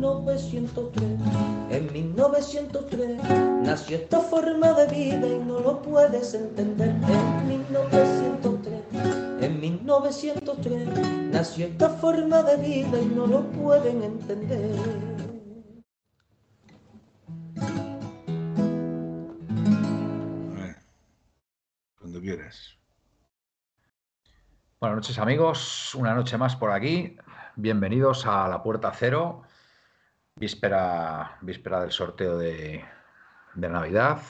1903. En 1903 nació esta forma de vida y no lo puedes entender. En 1903, en 1903 nació esta forma de vida y no lo pueden entender. Cuando quieras. Buenas noches amigos, una noche más por aquí. Bienvenidos a la Puerta Cero, víspera, víspera del sorteo de, de Navidad,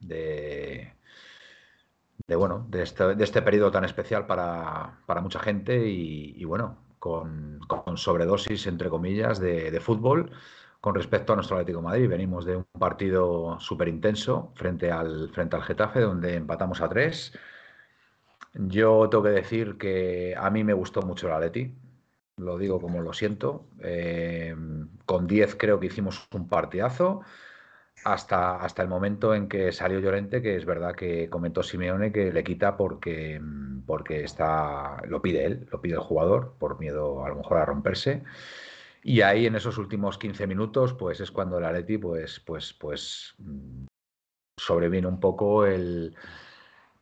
de, bueno, de este, de este, periodo tan especial para, para mucha gente y, bueno, con, sobredosis, entre comillas, de, fútbol con respecto a nuestro Atlético Madrid. Venimos de un partido súper intenso frente al, frente al Getafe, donde empatamos a tres. Yo tengo que decir que a mí me gustó mucho el Atleti, lo digo como lo siento. Eh, con 10 creo que hicimos un partidazo hasta, hasta el momento en que salió Llorente, que es verdad que comentó Simeone que le quita porque, porque está, lo pide él, lo pide el jugador, por miedo a lo mejor a romperse. Y ahí en esos últimos 15 minutos, pues es cuando el Atleti, pues, pues, pues sobreviene un poco el,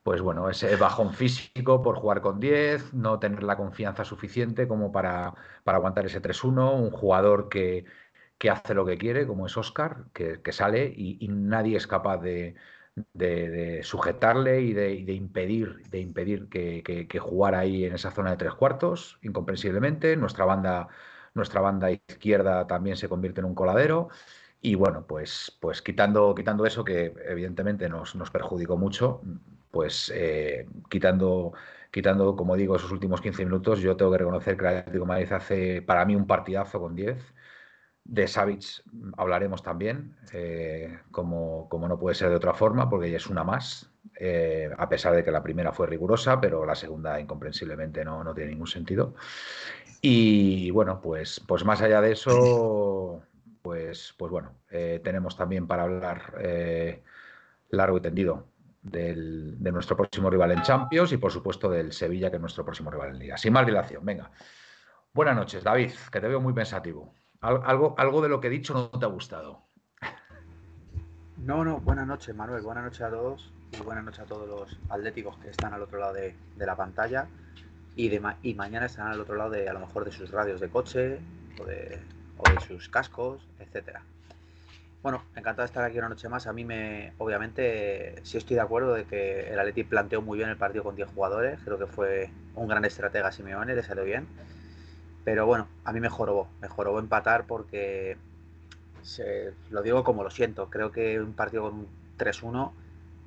pues bueno, ese bajón físico por jugar con 10, no tener la confianza suficiente como para, para aguantar ese 3-1, un jugador que, que, hace lo que quiere, como es Oscar, que, sale y, nadie es capaz de, de, sujetarle y de, de, impedir, de impedir que, que, que jugara ahí en esa zona de tres cuartos, incomprensiblemente. Nuestra banda nuestra banda izquierda también se convierte en un coladero. Y bueno, pues, pues quitando, quitando eso que evidentemente nos, nos perjudicó mucho, pues eh, quitando, quitando, como digo, esos últimos 15 minutos, yo tengo que reconocer que el Atlético de Madrid hace para mí un partidazo con 10. De Savic hablaremos también, eh, como, como, no puede ser de otra forma, porque es una más, eh, a pesar de que la primera fue rigurosa, pero la segunda incomprensiblemente no, no tiene ningún sentido. Y bueno, pues, pues más allá de eso, pues, pues bueno, eh, tenemos también para hablar largo y tendido del, de nuestro próximo rival en Champions y por supuesto del Sevilla, que es nuestro próximo rival en Liga. Sin más dilación, venga. Buenas noches, David, que te veo muy pensativo. Al, algo, algo de lo que he dicho no te ha gustado. No, no, buenas noches, Manuel. Buenas noches a todos y buenas noches a todos los atléticos que están al otro lado de, de la pantalla y, de ma y mañana estarán al otro lado de a lo mejor de sus radios de coche o de, o de sus cascos, etcétera. Bueno, encantado de estar aquí una noche más. A mí me, obviamente, sí estoy de acuerdo de que el Atleti planteó muy bien el partido con 10 jugadores. Creo que fue un gran estratega Simeone, le salió bien. Pero bueno, a mí me jorobó, me jorobó empatar porque, lo digo como lo siento, creo que un partido con un 3-1,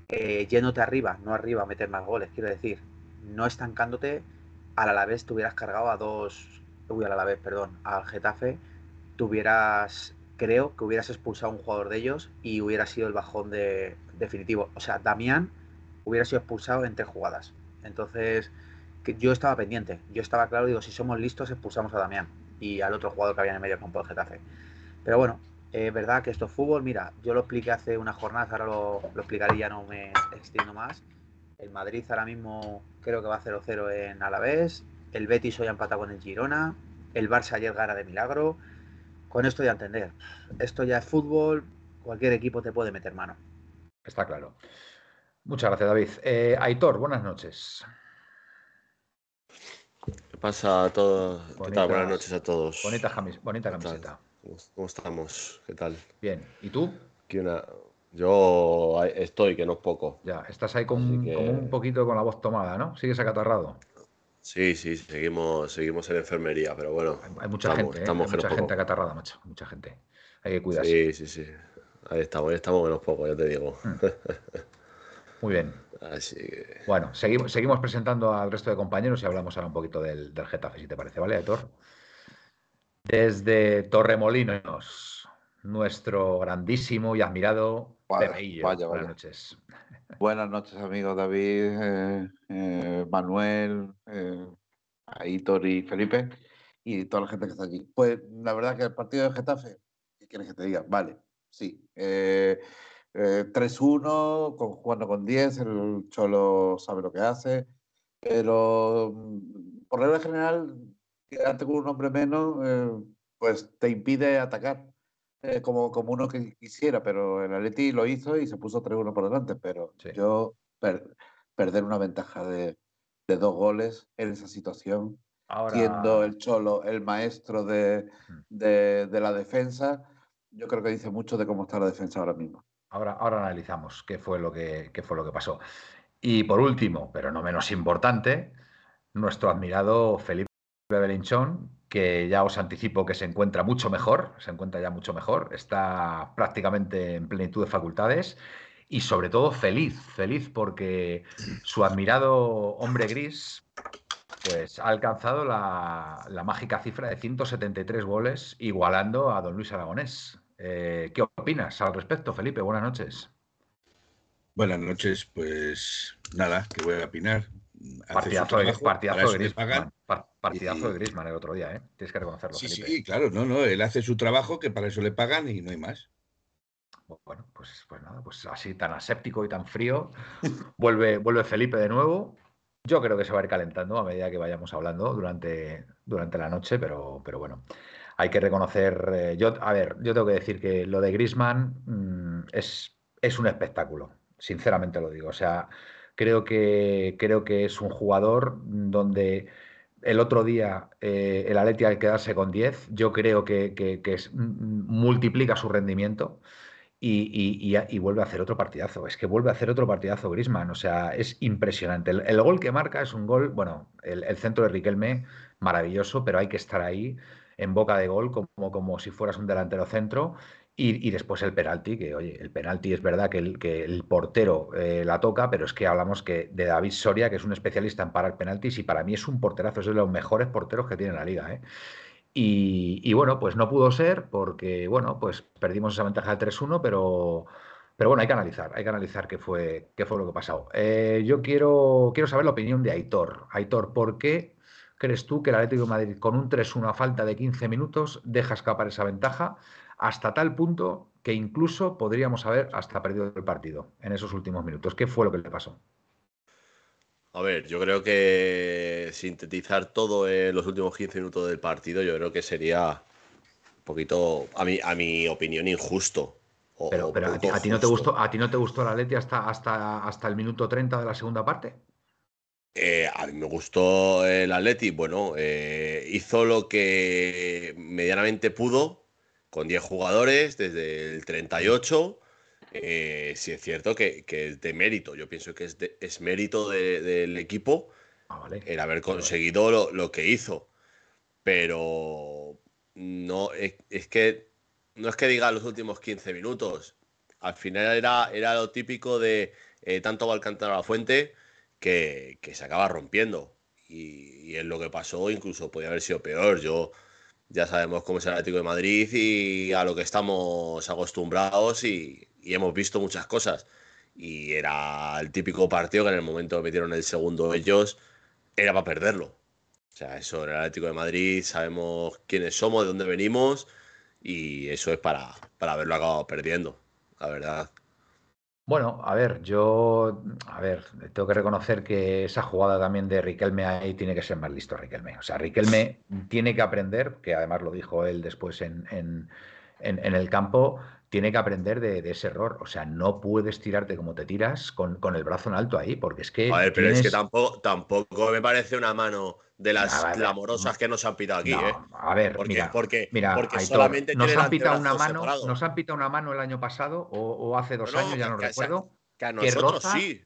eh, yéndote arriba, no arriba meter más goles, quiero decir, no estancándote, al Alavés te hubieras cargado a dos, uy, al Alavés, perdón, al Getafe, tuvieras, creo que hubieras expulsado a un jugador de ellos y hubiera sido el bajón de, definitivo. O sea, Damián hubiera sido expulsado en tres jugadas. Entonces, yo estaba pendiente, yo estaba claro, digo, si somos listos, expulsamos a Damián y al otro jugador que había en el medio campo del Getafe. Pero bueno, es verdad que esto es fútbol, mira, yo lo expliqué hace unas jornadas, ahora lo, lo explicaré, ya no me extiendo más. El Madrid ahora mismo creo que va 0-0 en Alavés. El Betis hoy ha empatado con el Girona. El Barça ayer gana de milagro. Con esto ya entender. Esto ya es fútbol. Cualquier equipo te puede meter mano. Está claro. Muchas gracias, David. Eh, Aitor, buenas noches. ¿Qué pasa a todos? Bonitas, ¿Qué tal? Buenas noches a todos. Bonita, jamis, bonita camiseta. ¿Cómo estamos? ¿Qué tal? Bien. ¿Y tú? Una, yo estoy, que no es poco. Ya, estás ahí con, que... con, un poquito con la voz tomada, ¿no? ¿Sigues acatarrado? Sí, sí, seguimos, seguimos en enfermería, pero bueno. Hay, hay mucha estamos, gente, ¿eh? estamos hay mucha gente acatarrada, macho. Mucha gente. Hay que cuidarse. Sí, sí, sí. Ahí estamos, ahí estamos menos poco, ya te digo. Hmm. Muy bien. Así que... Bueno, seguimos, seguimos presentando al resto de compañeros y hablamos ahora un poquito del, del Getafe, si te parece, ¿vale, Héctor? Desde Torremolinos, nuestro grandísimo y admirado vaya, Buenas noches. Buenas noches, amigos David, eh, eh, Manuel, eh, Aitor y Felipe y toda la gente que está allí. Pues la verdad que el partido de Getafe, ¿qué quieres que te diga? Vale, sí. eh, eh, 3-1, con, jugando con 10, el Cholo sabe lo que hace, pero mm, por regla general, quedarte con un hombre menos, pues te impide atacar eh, como, como uno que quisiera, pero el Atleti lo hizo y se puso 3-1 por delante, pero Sí. yo per- perder una ventaja de, de dos goles en esa situación, Ahora, siendo el Cholo el maestro de, Mm. de, de la defensa, yo creo que dice mucho de cómo está la defensa ahora mismo. ahora, ahora analizamos qué fue, lo que, qué fue lo que pasó. Y por último, pero no menos importante, nuestro admirado Felipe Belinchón, que ya os anticipo que se encuentra mucho mejor, se encuentra ya mucho mejor, está prácticamente en plenitud de facultades y sobre todo feliz, feliz porque su admirado hombre gris pues ha alcanzado la, la mágica cifra de 173 goles, igualando a don Luis Aragonés. Eh, ¿Qué opinas al respecto, Felipe? Buenas noches. Buenas noches, pues nada, que voy a opinar. Hace Partidazo trabajo, para pagan. Partidazo de Griezmann el otro día, ¿eh? Tienes que reconocerlo, Sí, Felipe. sí, claro, no, no, él hace su trabajo, que para eso le pagan y no hay más. Bueno, pues, pues nada, pues así tan aséptico y tan frío. Vuelve, vuelve Felipe de nuevo. Yo creo que se va a ir calentando a medida que vayamos hablando durante, durante la noche, pero, pero bueno, hay que reconocer. eh, yo, a ver, yo tengo que decir que lo de Griezmann mm, es, es un espectáculo, sinceramente lo digo. O sea, creo que, creo que es un jugador donde el otro día eh, el Atleti al quedarse con 10, yo creo que, que- es- mm, multiplica su rendimiento y, y- vuelve a hacer otro partidazo. Es que vuelve a hacer otro partidazo Griezmann. O sea, es impresionante. El, el gol que marca es un gol, bueno, el, el centro de Riquelme, maravilloso, pero hay que estar ahí en boca de gol como, como si fueras un delantero centro. Y, y después el penalti, que oye, el penalti es verdad que el, que el portero eh, la toca, pero es que hablamos que de David Soria, que es un especialista en parar penaltis, y para mí es un porterazo, es de los mejores porteros que tiene la liga. ¿eh? Y, y bueno, pues no pudo ser porque, bueno, pues perdimos esa ventaja del 3-1, pero, pero bueno, hay que analizar, hay que analizar qué fue, qué fue lo que pasó. Eh, yo quiero, quiero saber la opinión de Aitor. Aitor, ¿por qué crees tú que el Atlético de Madrid con un 3-1 a falta de 15 minutos deja escapar esa ventaja hasta tal punto que incluso podríamos haber hasta perdido el partido en esos últimos minutos? ¿Qué fue lo que le pasó? A ver, yo creo que sintetizar todo en los últimos 15 minutos del partido, yo creo que sería un poquito, a mi, a mi opinión, injusto. o- Pero, a, ti, a ti no te gustó, ¿a ti no te gustó el Atleti hasta, hasta, hasta el minuto 30 de la segunda parte? Eh, a mí me gustó el Atleti. Bueno, eh, hizo lo que medianamente pudo con 10 jugadores desde el 38. Eh, sí es cierto que, que es de mérito. Yo pienso que es, de- es mérito de- del equipo Ah, vale. el haber vale. conseguido lo, lo que hizo. Pero no es, es que no es que diga los últimos 15 minutos. Al final era, era lo típico de eh, tanto va a la fuente que, que se acaba rompiendo. Y, y es lo que pasó, incluso podía haber sido peor. Yo ya sabemos cómo es el Atlético de Madrid y a lo que estamos acostumbrados y, hemos visto muchas cosas. Y era el típico partido que en el momento que metieron el segundo ellos era para perderlo. O sea, eso era el Atlético de Madrid, sabemos quiénes somos, de dónde venimos y eso es para, para haberlo acabado perdiendo, la verdad. Bueno, a ver, yo, a ver, tengo que reconocer que esa jugada también de Riquelme ahí tiene que ser más listo Riquelme. O sea, Riquelme tiene que aprender, que además lo dijo él después en, en- en- en el campo, tiene que aprender de, de ese error. O sea, no puedes tirarte como te tiras con, con el brazo en alto ahí, porque es que A ver, pero es que tampoco, tampoco me parece una mano de las Ah, vale. clamorosas que nos han pitado aquí, No, ¿eh? a ver, Porque, mira, porque, mira, porque Aitor, solamente nos han pitado una mano, nos han pitado una mano el año pasado o, o hace dos No, años, ya no que recuerdo. Que a que nosotros roza- sí,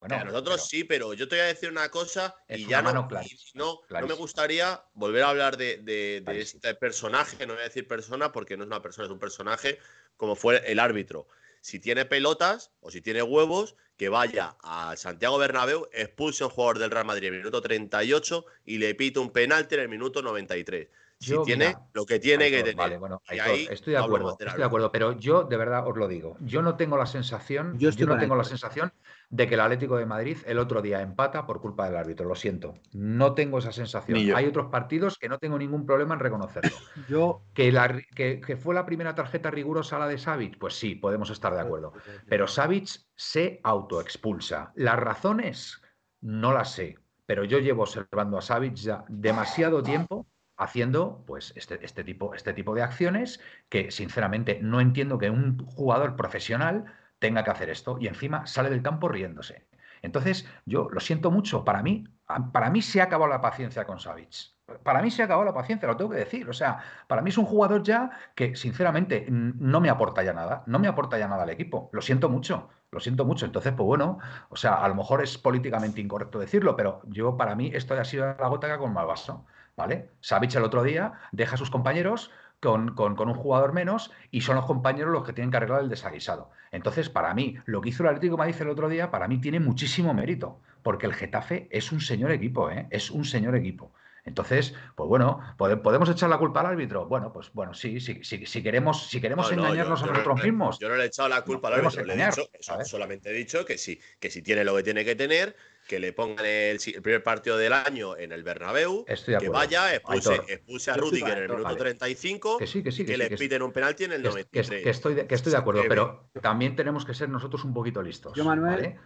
Bueno, a nosotros pero- sí, pero yo te voy a decir una cosa y ya no, no, no me gustaría volver a hablar de, de- de este personaje, no voy a decir persona porque no es una persona, es un personaje como fue el árbitro. Si tiene pelotas o si tiene huevos, que vaya al Santiago Bernabéu, expulse a un jugador del Real Madrid en el minuto 38 y le pite un penalti en el minuto 93. Si Yo, tiene mira, lo que tiene que tener. Vale, bueno, Aitor, ahí estoy de acuerdo, estoy de acuerdo, pero yo de verdad os lo digo, yo no tengo la sensación, Yo no tengo la sensación de que el Atlético de Madrid el otro día empata por culpa del árbitro, lo siento, no tengo esa sensación. Hay otros partidos que no tengo ningún problema en reconocerlo. Yo. ¿Que, la ri- que, que fue la primera tarjeta rigurosa la de Savic? Pues sí, podemos estar de acuerdo. Pero Savic se autoexpulsa. Las razones no las sé, pero yo llevo observando a Savic ya demasiado tiempo haciendo pues este, este tipo, este tipo de acciones que sinceramente no entiendo que un jugador profesional tenga que hacer esto y encima sale del campo riéndose. Entonces, yo lo siento mucho, para mí, para mí se ha acabado la paciencia con Savic. Para mí se ha acabado la paciencia, lo tengo que decir. O sea, para mí es un jugador ya que, sinceramente, no me aporta ya nada. No me aporta ya nada al equipo. Lo siento mucho, lo siento mucho. Entonces, pues bueno, o sea, a lo mejor es políticamente incorrecto decirlo, pero yo, para mí, esto ha sido la gota que ha vaso. ¿Vale? Savic el otro día deja a sus compañeros con, con- con un jugador menos y son los compañeros los que tienen que arreglar el desaguisado. Entonces, para mí, lo que hizo el Atlético de Madrid el otro día, para mí tiene muchísimo mérito, porque el Getafe es un señor equipo, ¿eh? Es un señor equipo. Entonces, pues bueno, ¿pode- ¿podemos echar la culpa al árbitro? Bueno, pues bueno, sí, sí, sí, si queremos, si queremos No, no, yo- engañarnos yo a no nosotros le- mismos. Yo no le he echado la culpa al árbitro, solamente he dicho que sí, que si tiene lo que tiene que tener, que le pongan el, primer partido del año en el Bernabéu, Estoy que vaya, expulse, expulse a Rudiger en el minuto Aitor, vale. 35 Que sí, que sí, que que sí, le que sí. piten un penalti en el Que, 93. que- que estoy de, que estoy de acuerdo, pero también tenemos que ser nosotros un poquito listos. Yo, Manuel- ¿vale?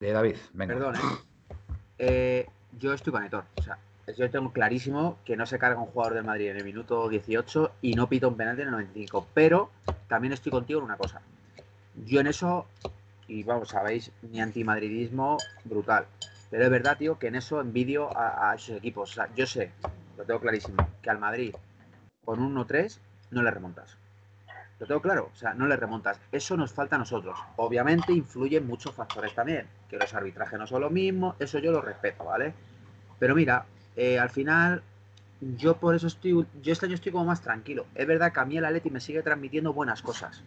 De David, venga. Perdón, ¿eh? Eh, yo estoy con Aitor. O sea, yo tengo clarísimo que no se carga un jugador del Madrid en el minuto 18 y no pita un penalti en el 95. Pero también estoy contigo en una cosa. Yo en eso, y vamos, sabéis, mi antimadridismo brutal. Pero es verdad, tío, que en eso envidio a, a esos equipos. O sea, yo sé, lo tengo clarísimo, que al Madrid con un 1-3 no le remontas. Lo tengo claro, o sea, no le remontas. Eso nos falta a nosotros. Obviamente influyen muchos factores también, que los arbitrajes no son lo mismo, eso yo lo respeto, ¿vale? Pero mira, eh, al final, yo por eso estoy, yo este año estoy como más tranquilo. Es verdad que a mí el Atleti me sigue transmitiendo buenas cosas.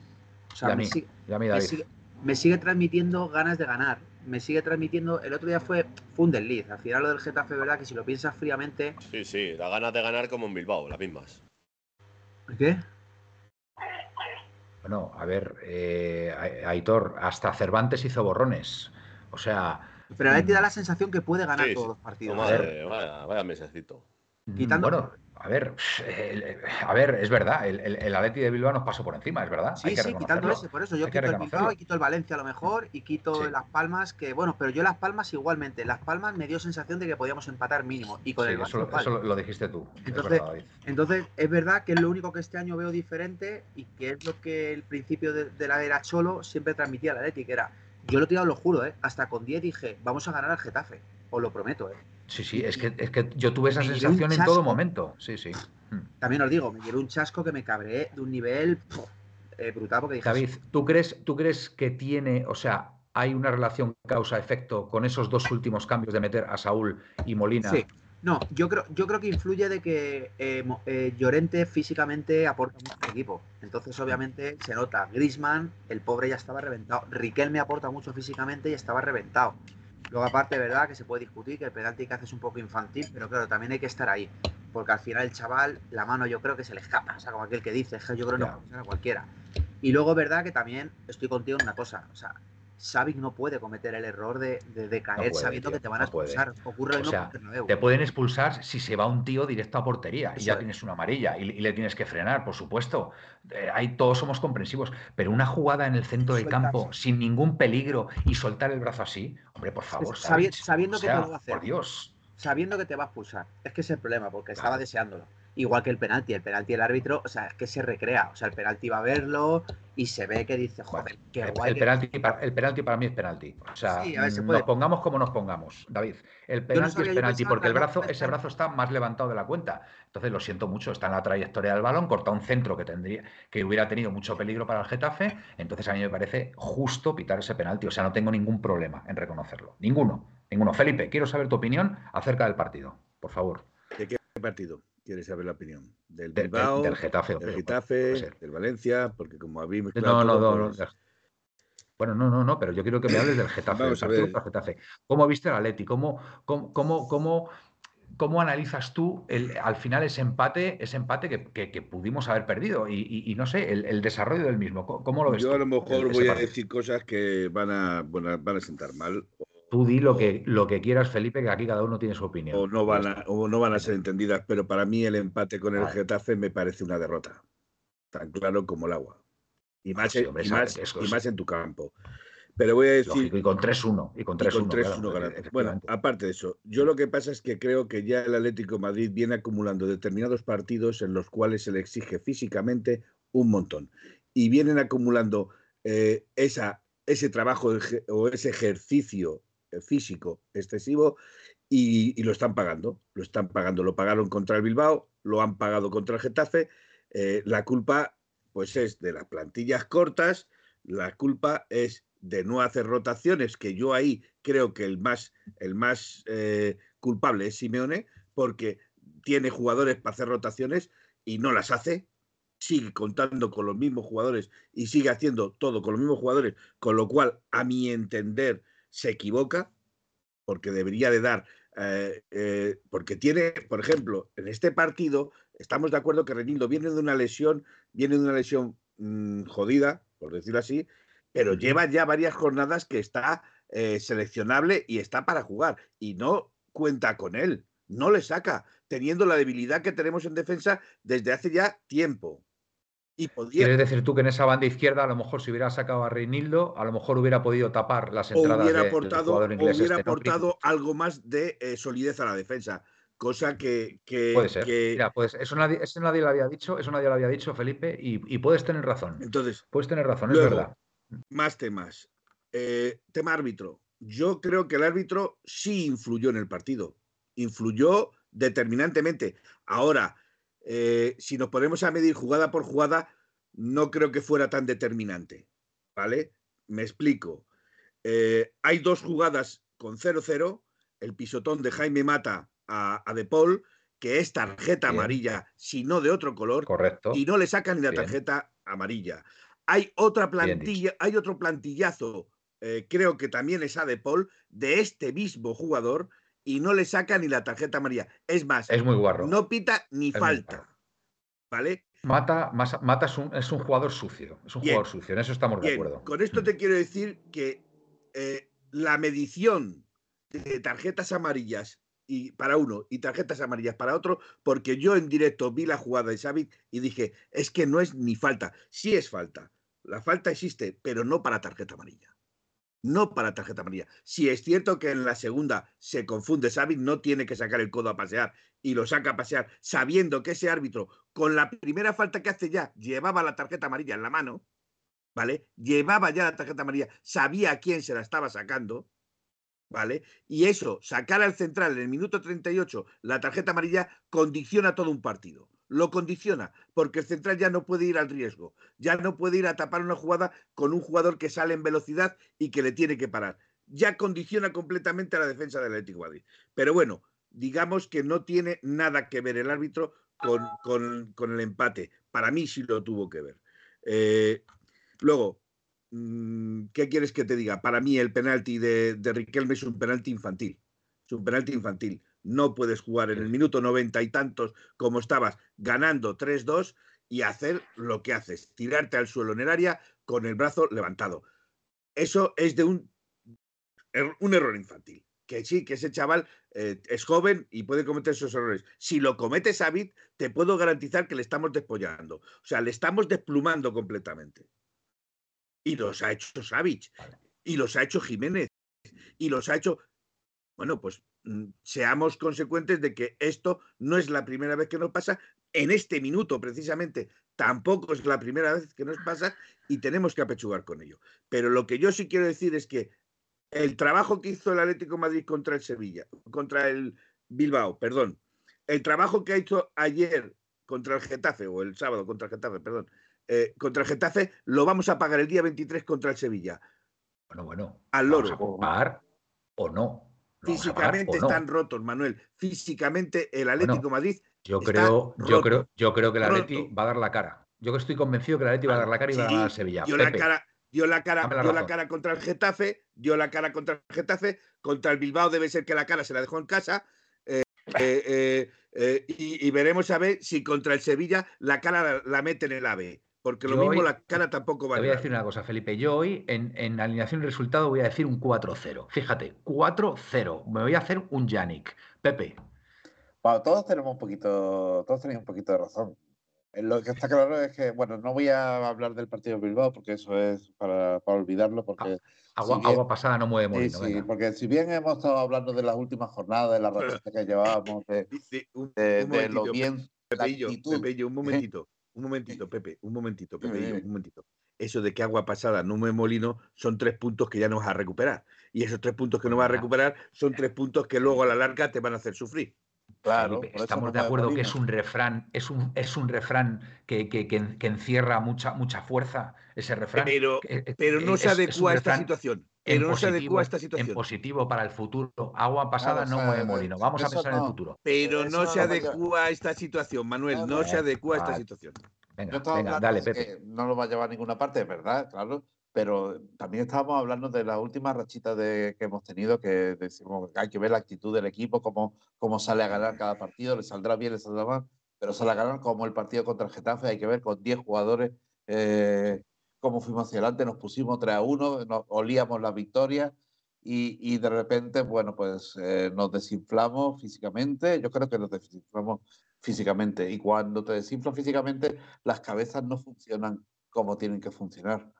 O sea, Y a me mí, sigue, y a mí, me David. sigue- me sigue transmitiendo ganas de ganar. Me sigue transmitiendo. El otro día fue, fue un desliz. Al final, lo del Getafe, ¿verdad? Que si lo piensas fríamente. Sí, sí, da ganas de ganar como en Bilbao, las mismas. ¿Qué? Bueno, a ver, eh, A- Aitor, hasta Cervantes hizo borrones. O sea, Pero el Atleti Mm. da la sensación que puede ganar Sí, todos los partidos. No, a madre, vaya, vaya mesecito. mm, Quitando- bueno, a ver, el- a ver, es verdad, el, el, el Atleti de Bilbao nos pasó por encima, es verdad. hay Sí, que sí, quitando ese, por eso yo quito el Bilbao y quito el Valencia a lo mejor y quito Sí. Las Palmas, que bueno, pero yo Las Palmas igualmente. Las Palmas me dio sensación de que podíamos empatar mínimo y con Sí, el eso, igual. eso lo- lo dijiste tú. es Entonces, verdad, David. Entonces, es verdad que es lo único que este año veo diferente y que es lo que el principio de, de la era Cholo siempre transmitía la Atleti, que era, yo lo he tirado, lo juro, ¿eh? hasta con 10 dije, vamos a ganar al Getafe, os lo prometo. ¿eh? Sí, sí, es que, es que yo tuve esa sensación en todo momento. Sí, sí. Mm. También os digo, me llevé un chasco que me cabré de un nivel eh, brutal porque dije, David, ¿tú crees, ¿tú crees que tiene, o sea, hay una relación causa-efecto con esos dos últimos cambios de meter a Saúl y Molina? Sí. No, yo creo, yo creo que influye de que eh, eh, Llorente físicamente aporta mucho al equipo. Entonces, obviamente, se nota. Grisman, el pobre ya estaba reventado. Riquelme aporta mucho físicamente y estaba reventado. Luego, aparte, verdad que se puede discutir que el penalti que hace es un poco infantil, pero claro, también hay que estar ahí. Porque al final el chaval, la mano yo creo que se le escapa. O sea, como aquel que dice, yo creo que no a cualquiera. Y luego, verdad que también estoy contigo en una cosa. O sea, Savic no puede cometer el error de, de, de caer puede, sabiendo tío, que te van a no puede. expulsar. Ocurre O sea, Bernabéu. Te pueden expulsar si se va un tío directo a portería y ya es. tienes una amarilla y, y le tienes que frenar, por supuesto. Eh, ahí todos somos comprensivos, pero una jugada en el centro del campo sin ningún peligro y soltar el brazo así, hombre, por favor, Sabi- sabiendo o que te va a hacer. Por Dios. sabiendo que te va a expulsar. Es que es el problema, porque estaba deseándolo. Igual que el penalti. El penalti el árbitro, o sea, es que se recrea. O sea, el penalti va a verlo y se ve que dice, joder, qué El, guay. el que- penalti, para, el penalti para mí es penalti. O sea, Sí, a ver, se nos pongamos como nos pongamos, David. El penalti es penalti porque el brazo, ese brazo está más levantado de la cuenta. Entonces lo siento mucho, está en la trayectoria del balón, corta un centro que tendría, que hubiera tenido mucho peligro para el Getafe. Entonces a mí me parece justo pitar ese penalti. O sea, no tengo ningún problema en reconocerlo. Ninguno. Ninguno. Felipe, quiero saber tu opinión acerca del partido, por favor. ¿De qué partido quieres saber la opinión? ¿Del Del- del- Bilbao? del Getafe, ¿Del Getafe? ¿Del Valencia? Porque como habéis mezclado no, no, no, no. Bueno, no, no, no, pero yo quiero que me hables del Getafe, del Vamos a partido ver. Getafe. ¿Cómo viste el Atleti? ¿Cómo, cómo, cómo, cómo cómo analizas tú el, al final ese empate, ese empate que, pudimos haber perdido? Y, no sé, el, desarrollo del mismo. ¿Cómo lo ves? Yo a lo mejor voy a decir cosas que van a, van a sentar mal. Tú di lo que, lo que quieras, Felipe, que aquí cada uno tiene su opinión. O no van a, o no van a ser entendidas, pero para mí el empate con el Getafe me parece una derrota. Tan claro como el agua. Y ah, más, y más en tu campo. Pero voy a decir. y con 3-1. Y con 3-1. bueno, aparte de eso, yo lo que pasa es que creo que ya el Atlético Madrid viene acumulando determinados partidos en los cuales se le exige físicamente un montón. Y vienen acumulando eh, esa, ese trabajo o ese ejercicio físico excesivo y, lo están pagando. Lo están pagando. Lo pagaron contra el Bilbao, lo han pagado contra el Getafe. Eh, la culpa, pues, es de las plantillas cortas. La culpa es de no hacer rotaciones, que yo ahí creo que el más, el más eh, culpable es Simeone, porque tiene jugadores para hacer rotaciones y no las hace, sigue contando con los mismos jugadores y sigue haciendo todo con los mismos jugadores, con lo cual, a mi entender, se equivoca, porque debería de dar, eh, eh, porque tiene, por ejemplo, en este partido, estamos de acuerdo que Renildo viene de una lesión, viene de una lesión mm, jodida, por decirlo así, pero lleva ya varias jornadas que está eh, seleccionable y está para jugar y no cuenta con él, no le saca, teniendo la debilidad que tenemos en defensa desde hace ya tiempo. Y ¿Quieres decir tú que en esa banda izquierda, a lo mejor si hubiera sacado a Reinildo, a lo mejor hubiera podido tapar las entradas hubiera aportado, hubiera este, aportado algo más de eh, solidez a la defensa. Cosa que. puede ser. Mira, pues eso nadie, eso nadie lo había dicho, eso nadie lo había dicho, Felipe, y, puedes tener razón. Entonces. Puedes tener razón, es verdad. Más temas. Eh, tema árbitro. Yo creo que el árbitro sí influyó en el partido. Influyó determinantemente. Ahora, eh, si nos ponemos a medir jugada por jugada, no creo que fuera tan determinante. ¿Vale? Me explico. Eh, hay dos jugadas con 0-0. El pisotón de Jaime Mata a, De Paul, que es tarjeta amarilla, si no de otro color. Correcto. Y no le sacan ni la tarjeta amarilla. Hay otra plantilla, hay otro plantillazo, eh, creo que también es a De Paul, de este mismo jugador, y no le saca ni la tarjeta amarilla. Es más, es muy guarro. no pita ni falta. ¿Vale? Mata, Mata es, un, es, un, jugador sucio, es un jugador sucio, en eso estamos de acuerdo. Con esto te quiero decir que eh, la medición de tarjetas amarillas y para uno y tarjetas amarillas para otro, porque yo en directo vi la jugada de Xavi y dije, es que no es ni falta, sí es falta. La falta existe, pero no para tarjeta amarilla. No para tarjeta amarilla. Si es cierto que en la segunda se confunde Xavi, no tiene que sacar el codo a pasear y lo saca a pasear sabiendo que ese árbitro, con la primera falta que hace ya, llevaba la tarjeta amarilla en la mano, ¿vale? Llevaba ya la tarjeta amarilla, sabía a quién se la estaba sacando, ¿vale? Y eso, sacar al central en el minuto 38 la tarjeta amarilla, condiciona todo un partido. Lo condiciona, porque el central ya no puede ir al riesgo, ya no puede ir a tapar una jugada con un jugador que sale en velocidad y que le tiene que parar. Ya condiciona completamente a la defensa del Atlético Madrid. Pero bueno, digamos que no tiene nada que ver el árbitro con, el empate. Para mí sí lo tuvo que ver. Eh, luego, Mm, ¿qué quieres que te diga? Para mí el penalti de, de Riquelme es un penalti infantil. Es un penalti infantil. No puedes jugar en el minuto noventa y tantos como estabas ganando 3-2 y hacer lo que haces, tirarte al suelo en el área con el brazo levantado. Eso es de un, er, un error infantil. Que sí, que ese chaval eh, es joven y puede cometer esos errores. Si lo comete Sabit, te puedo garantizar que le estamos despollando. O sea, le estamos desplumando completamente. Y los ha hecho Savic. Y los ha hecho Jiménez. Y los ha hecho. Bueno, pues seamos consecuentes de que esto no es la primera vez que nos pasa. En este minuto, precisamente, tampoco es la primera vez que nos pasa y tenemos que apechugar con ello. Pero lo que yo sí quiero decir es que el trabajo que hizo el Atlético Madrid contra el Sevilla, contra el Bilbao, perdón, el trabajo que ha hecho ayer contra el Getafe, o el sábado contra el Getafe, perdón, eh, contra el Getafe, lo vamos a pagar el día 23 contra el Sevilla. Bueno, bueno. Al loro. ¿Vamos a o no? Físicamente están rotos, Manuel. Físicamente el Atlético Madrid. Yo creo, yo creo, yo creo que el Atlético va a dar la cara. Yo estoy convencido que el Atlético va a dar la cara y va a ganar a Sevilla. Dio la cara, dio la cara, dio la cara contra el Getafe, dio la cara contra el Getafe, contra el Bilbao debe ser que la cara se la dejó en casa. eh, eh, eh, y, y veremos a ver si contra el Sevilla la cara la, la mete en el AVE. Porque lo Yo mismo hoy- la cara tampoco va Te a voy a decir una cosa, Felipe. Yo hoy en, en alineación y resultado voy a decir un 4-0. Fíjate, 4-0. Me voy a hacer un Yannick. Pepe, Bueno, todos tenemos un poquito, todos tenéis un poquito de razón. Eh, Lo que está claro es que, bueno, no voy a hablar del partido de Bilbao porque eso es para, para olvidarlo, porque, agua, Si bien- agua pasada no mueve sí, molino. sí, venga. porque si bien hemos estado hablando de las últimas jornadas, de la rachita que llevábamos, de, Dice, un, de- un de lo bien, un momentito, un momentito, Pepe, un momentito, dime. un momentito. Eso de que agua pasada no me molino son tres puntos que ya no vas a recuperar. Y esos tres puntos que no vas a Venga. recuperar son tres puntos que luego a la larga te van a hacer sufrir. Claro, Felipe, estamos no de acuerdo que es un refrán, es un, es un refrán que, que- que- que encierra mucha, mucha fuerza, ese refrán. Pero, eh, pero no es- se es adecua a esta refrán situación. En Pero no se positivo- adecua a esta En situación. positivo para el futuro. Agua pasada Claro, no mueve molino. Vamos a pensar en el futuro. Pero no se adecua a esta situación, Manuel. No, se adecua a esta situación. Yo Venga, estaba venga, hablando dale, de Pepe. que no lo va a llevar a ninguna parte, es verdad, claro. Pero también estábamos hablando de las últimas rachitas de, que hemos tenido, que decimos que hay que ver la actitud del equipo, cómo, cómo sale a ganar cada partido, le saldrá bien, le saldrá mal, pero sale a ganar como el partido contra el Getafe, hay que ver con 10 jugadores eh, cómo fuimos hacia adelante, nos pusimos 3 a 1, nos olíamos la victoria y, y de repente, bueno, pues eh, nos desinflamos físicamente, yo creo que nos desinflamos físicamente y cuando te desinflas físicamente las cabezas no funcionan como tienen que funcionar.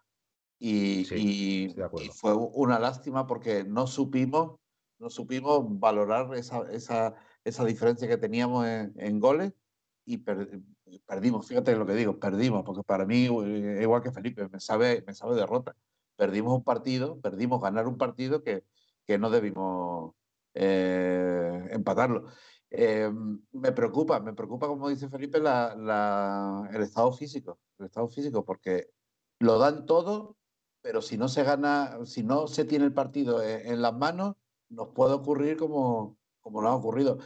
Y, Sí, y- y fue una lástima porque no supimos, no supimos valorar esa, esa, esa diferencia que teníamos en, en goles y per- perdimos. Fíjate lo que digo, perdimos, porque para mí, eh, igual que Felipe, me sabe, me sabe derrota. Perdimos un partido, perdimos ganar un partido que, que no debimos eh, empatarlo. Eh, me preocupa, me preocupa, como dice Felipe, la, la- el estado físico, el estado físico, porque lo dan todo, pero si no se gana, si no se tiene el partido en, en las manos, nos puede ocurrir como, como nos ha ocurrido.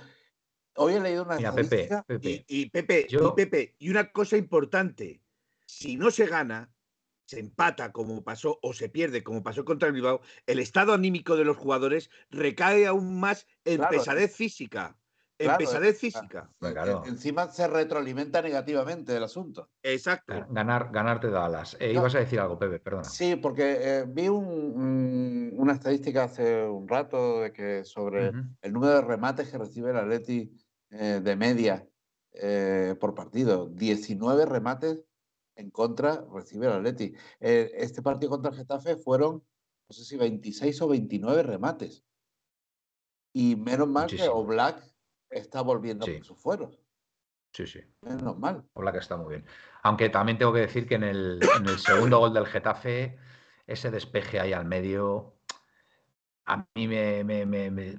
Hoy he leído una Mira, Pepe, estadística. Pepe. Y, y Pepe, Yo- y Pepe, y una cosa importante, si no se gana, se empata como pasó o se pierde como pasó contra el Bilbao, el estado anímico de los jugadores recae aún más en Claro, pesadez física. En claro, pesadez es- física. Pues claro. Encima se retroalimenta negativamente el asunto. Exacto. Ga- Ganar, ganarte da alas. Eh, No. ibas a decir algo, Pepe, perdona. Sí, porque eh, vi un- un- una estadística hace un rato de que sobre el número de remates que recibe el Atleti eh, de media eh, por partido. 19 remates en contra recibe el Atleti. Eh, este partido contra el Getafe fueron, no sé si 26 o 29 remates. Y menos mal que. Oblak está volviendo Sí. por sus fueros. Sí, sí. Menos mal. Que está muy bien. Aunque también tengo que decir que en el, en el segundo gol del Getafe, ese despeje ahí al medio, a mí me, me- me- me-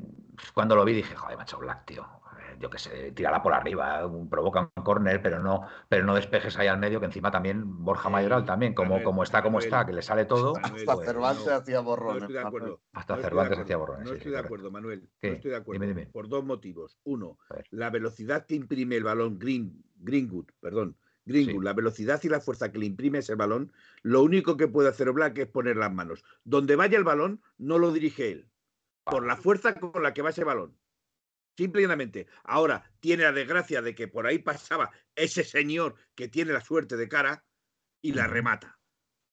Cuando lo vi dije, joder, macho, Black, tío. Eh, Yo qué sé, tírala por arriba, provoca un córner, pero no, pero no despejes ahí al medio, que encima también Borja Eh, Mayoral también, como, Manuel, como está, como Manuel, está, que le sale todo. Hasta pues, Cervantes no, hacía No borrones. estoy de acuerdo. Hasta No estoy de Cervantes acuerdo, hacía borrones, No estoy de acuerdo, Manuel. ¿Qué? No estoy de acuerdo. Dime, dime. Por dos motivos. Uno, la velocidad que imprime el balón Green, Greenwood, perdón. Greenwood, Sí. la velocidad y la fuerza que le imprime ese balón, lo único que puede hacer Oblak es poner las manos. Donde vaya el balón, no lo dirige él. Por la fuerza con la que va ese balón. Simple y llanamente. Ahora, tiene la desgracia de que por ahí pasaba ese señor que tiene la suerte de cara y la remata.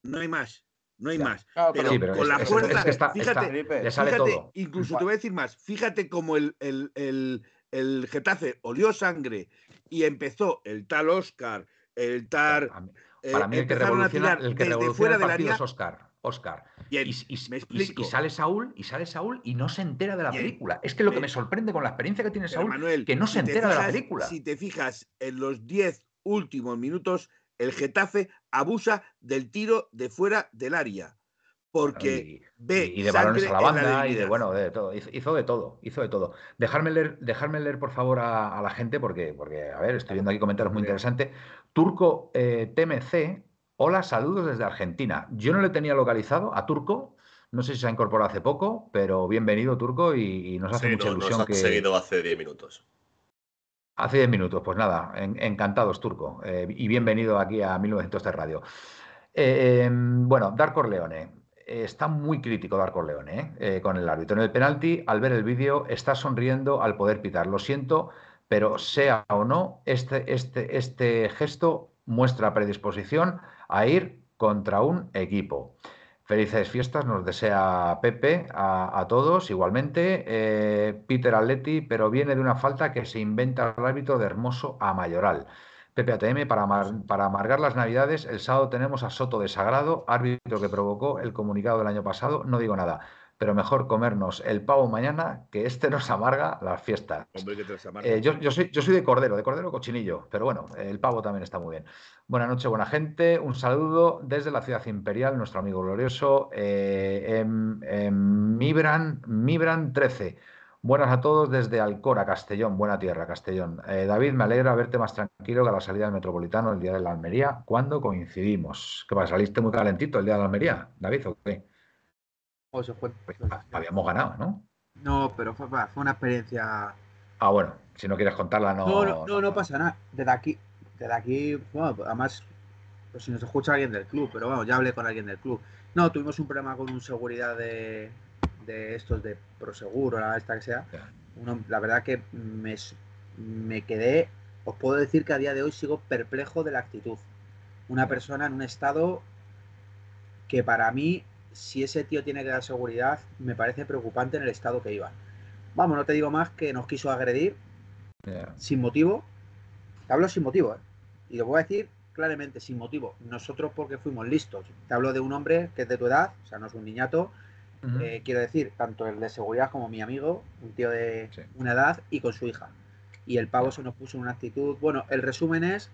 No hay más. No hay Ya. más. Claro, Pero, Sí, pero con es- la es fuerza, que está- fíjate, está- Felipe, le sale fíjate, todo. incluso te voy a decir más, fíjate cómo el, el, el, el Getafe olió sangre y empezó el tal Oscar, el tal... Mí- eh, Para mí el que empezaron a revoluciona, tirar el que desde revoluciona fuera el del partido área es Oscar. Oscar. Y, y- me y- explico. y sale Saúl y sale Saúl y no se entera de la película. Es que lo que me sorprende con la experiencia que tiene Saúl, Manuel, que no si se te entera de la película. Si te fijas, en los 10 últimos minutos, el Getafe abusa del tiro de fuera del área. Porque y, ve y- de balones a la banda y de bueno, de todo. Hizo, hizo de todo, hizo de todo. Dejarme leer, dejarme leer por favor a, a la gente, porque, porque, a ver, estoy viendo aquí comentarios muy interesantes. Turco eh, TMC, hola, saludos desde Argentina. Yo no le tenía localizado a Turco, no sé si se ha incorporado hace poco, pero bienvenido Turco y, y nos hace Sí, mucha no, nos ilusión ha que. seguido hace 10 minutos. Hace 10 minutos, pues nada, en- encantados, Turco, eh, y bienvenido aquí a 1903 Radio. Eh, em, bueno, Dar Corleone, está muy crítico Darko Leone ¿eh? con el árbitro. En el penalti, al ver el vídeo, está sonriendo al poder pitar. Lo siento, pero sea o no, este, este, este gesto muestra predisposición a ir contra un equipo. Felices fiestas, nos desea Pepe a, todos igualmente. Eh, Peter Atleti, pero viene de una falta que se inventa el árbitro de Hermoso a Mayoral. Pepe ATM, para, para amargar las navidades, el sábado tenemos a Soto de Sagrado, árbitro que provocó el comunicado del año pasado. No digo nada pero mejor comernos el pavo mañana que este nos amarga las fiestas. Eh, yo, soy, yo soy de cordero, de cordero cochinillo, pero bueno, el pavo también está muy bien. Buenas noches, buena gente. Un saludo desde la ciudad imperial, nuestro amigo glorioso, eh, Mibran, Mibran 13. Buenas a todos desde Alcora, Castellón, buena tierra, Castellón. Eh, David, me alegra verte más tranquilo que a la salida del Metropolitano el día de la Almería. ¿Cuándo coincidimos? ¿Qué pasa? ¿Saliste muy calentito el día de la Almería, David, o qué? Pues, habíamos ganado, ¿no? No, pero fue, una experiencia. Ah, bueno, si no quieres contarla, no. No, no, no, pasa nada. Desde aquí, desde aquí, bueno, además, pues si nos escucha alguien del club, pero bueno, ya hablé con alguien del club. No, tuvimos un problema con un seguridad de, de estos de Proseguro, la esta que sea. la verdad que me, me quedé, os puedo decir que a día de hoy sigo perplejo de la actitud. Una persona en un estado que para mí si ese tío tiene que dar seguridad, me parece preocupante en el estado que iba. Vamos, no te digo más que nos quiso agredir sin motivo. Te hablo sin motivo, ¿eh? Y lo voy a decir claramente, sin motivo. Nosotros porque fuimos listos. Te hablo de un hombre que es de tu edad, o sea, no es un niñato. Eh, quiero decir, tanto el de seguridad como mi amigo, un tío de una edad y con su hija. Y el pavo se nos puso en una actitud. Bueno, el resumen es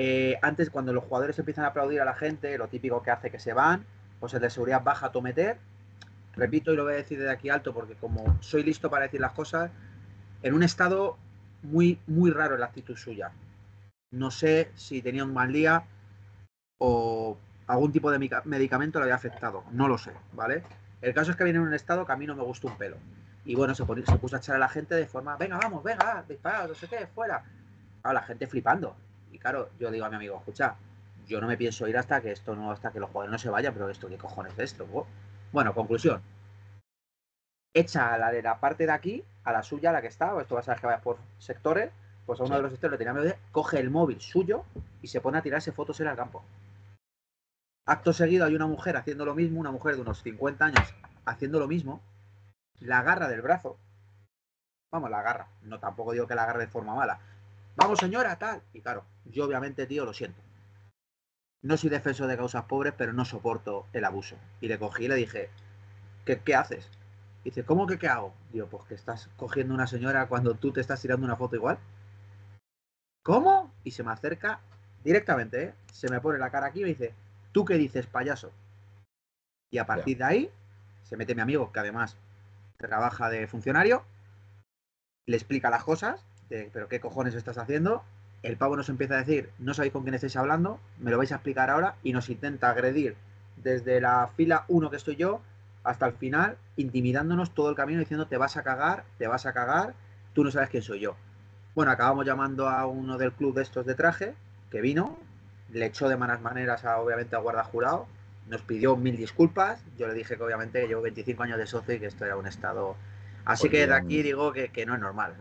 eh, antes, cuando los jugadores empiezan a aplaudir a la gente, lo típico que hace que se van, pues el de seguridad baja tometer. Repito y lo voy a decir desde aquí alto porque como soy listo para decir las cosas, en un estado muy, muy raro en la actitud suya. No sé si tenía un mal día o algún tipo de medicamento le había afectado. No lo sé, ¿vale? El caso es que viene en un estado que a mí no me gusta un pelo. Y bueno, se, puso a echar a la gente de forma, venga, vamos, venga, dispara, no sé qué, fuera. A la gente flipando. Y claro, yo digo a mi amigo, escucha, yo no me pienso ir hasta que esto no, hasta que los jugadores no se vayan, pero esto, ¿qué cojones es esto? Bueno, conclusión. Echa a la de la parte de aquí, a la suya, a la que está, esto va a ser que vaya por sectores, pues a uno de los sectores le tenía miedo, coge el móvil suyo y se pone a tirarse fotos en el campo. Acto seguido hay una mujer haciendo lo mismo, una mujer de unos 50 años haciendo lo mismo, la agarra del brazo. Vamos, la agarra. No tampoco digo que la agarre de forma mala. Vamos, señora, tal. Y claro, yo obviamente, tío, lo siento no soy defensor de causas pobres, pero no soporto el abuso. Y le cogí y le dije, ¿qué, qué haces? Y dice, ¿cómo que qué hago? Digo, pues que estás cogiendo una señora cuando tú te estás tirando una foto igual. ¿Cómo? Y se me acerca directamente, ¿eh? se me pone la cara aquí y me dice, ¿tú qué dices, payaso? Y a partir de ahí se mete mi amigo, que además trabaja de funcionario, le explica las cosas, de, pero ¿qué cojones estás haciendo? El pavo nos empieza a decir, no sabéis con quién estáis hablando, me lo vais a explicar ahora, y nos intenta agredir desde la fila 1 que estoy yo hasta el final, intimidándonos todo el camino diciendo, te vas a cagar, te vas a cagar, tú no sabes quién soy yo. Bueno, acabamos llamando a uno del club de estos de traje, que vino, le echó de malas maneras a, obviamente a guarda jurado, nos pidió mil disculpas, yo le dije que obviamente llevo 25 años de socio y que estoy en un estado Así que de aquí digo que, no es normal.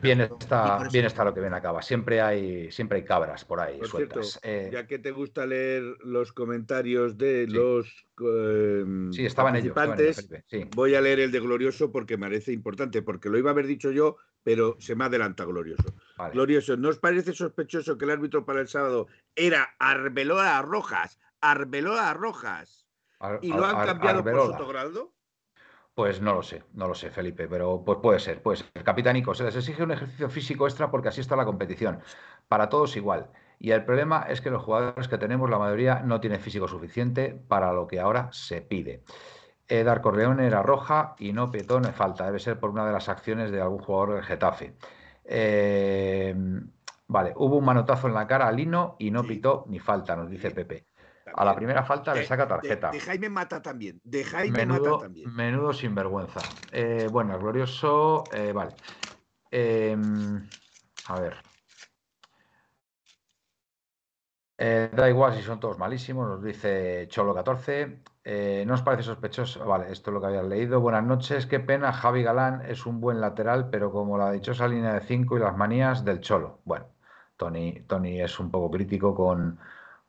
bien, está, bien está lo que viene acaba. Siempre hay, siempre hay cabras por ahí sueltas. Eh, ya que te gusta leer los comentarios de los em, sí, estaban participantes, voy a leer el de Glorioso porque me parece importante, porque lo iba a haber dicho yo, pero se me adelanta Glorioso. Glorioso, ¿no os parece sospechoso que el árbitro para el sábado era Arbeloa Rojas? Arbeloa Rojas. ¿Y lo han cambiado por Sotograldo? Pues no lo sé, no lo sé, Felipe, pero pues puede ser, pues ser. Capitánico, se les exige un ejercicio físico extra porque así está la competición. Para todos igual. Y el problema es que los jugadores que tenemos, la mayoría, no tienen físico suficiente para lo que ahora se pide. Eh, Dar Corleone era roja y no petó, no falta. Debe ser por una de las acciones de algún jugador del Getafe. Eh, vale, hubo un manotazo en la cara a Lino y no pitó ni falta, nos dice Pepe. A la primera falta le saca tarjeta. De, Jaime Mata también. De Jaime menudo, Mata también. Menudo sinvergüenza. Eh, bueno, glorioso. Eh, vale. Em, a ver. Eh, da igual si son todos malísimos, nos dice Cholo14. Eh, ¿No os parece sospechoso? Vale, esto es lo que habías leído. Buenas noches, qué pena. Javi Galán es un buen lateral, pero como la dichosa línea de 5 y las manías del Cholo. Bueno, Tony, Tony es un poco crítico con,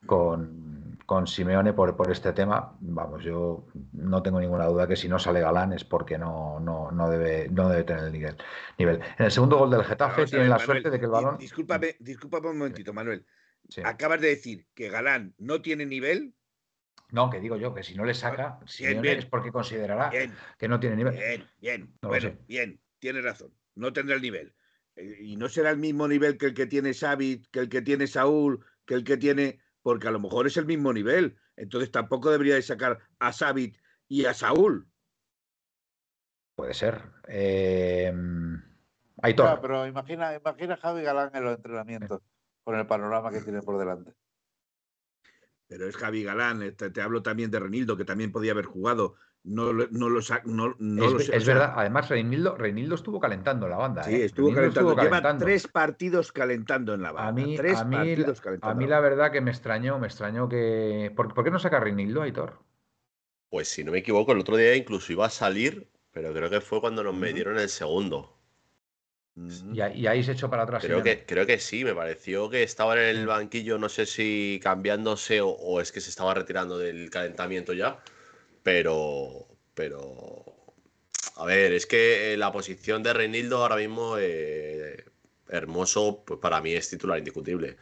con, con Simeone por, por este tema. Vamos, yo no tengo ninguna duda que si no sale Galán es porque no, no, no, debe, no debe tener el nivel, nivel. En el segundo gol del Getafe ver, la Manuel, suerte de que el balón. Discúlpame, discúlpame un momentito, Manuel. Sí. Acabas de decir que Galán no tiene nivel. No, que digo yo, que si no le saca, Simeone bien. es porque considerará Bien, que no tiene nivel. bien, bien. No bueno, bien, tienes razón. No tendrá el nivel. Eh, Y no será el mismo nivel que el que tiene Xavi, que el que tiene Saúl, que el que tiene. Porque a lo mejor es el mismo nivel. Entonces tampoco debería de sacar a Xavi y a Saúl. Puede ser. Eh, Aitor. Pero imagina, imagina a Javi Galán en los entrenamientos con el panorama que tiene por delante. Pero es Javi Galán. eh, Te, te hablo también de Renildo, que también podía haber jugado. No, lo- no lo no, no es lo sé, verdad, además Reinildo, Reinildo estuvo calentando la banda. Sí, ¿eh? estuvo calentando. estuvo Lleva tres partidos calentando en la banda. A mí, tres a mí, partidos a calentando. mí en la verdad que me extrañó, me extrañó que. ¿Por, por qué no saca Reinildo, Aitor? Pues si no me equivoco, el otro día incluso iba a salir, pero creo que fue cuando nos metieron el segundo. Ujú. Y, ahí- y ahí se echó para atrás. Creo que, creo que sí, me pareció que estaba en el banquillo, no sé si cambiándose o, o es que se estaba retirando del calentamiento ya, pero, pero, a ver, es que eh, la posición de Reinildo ahora mismo, eh, hermoso, pues para mí es titular indiscutible.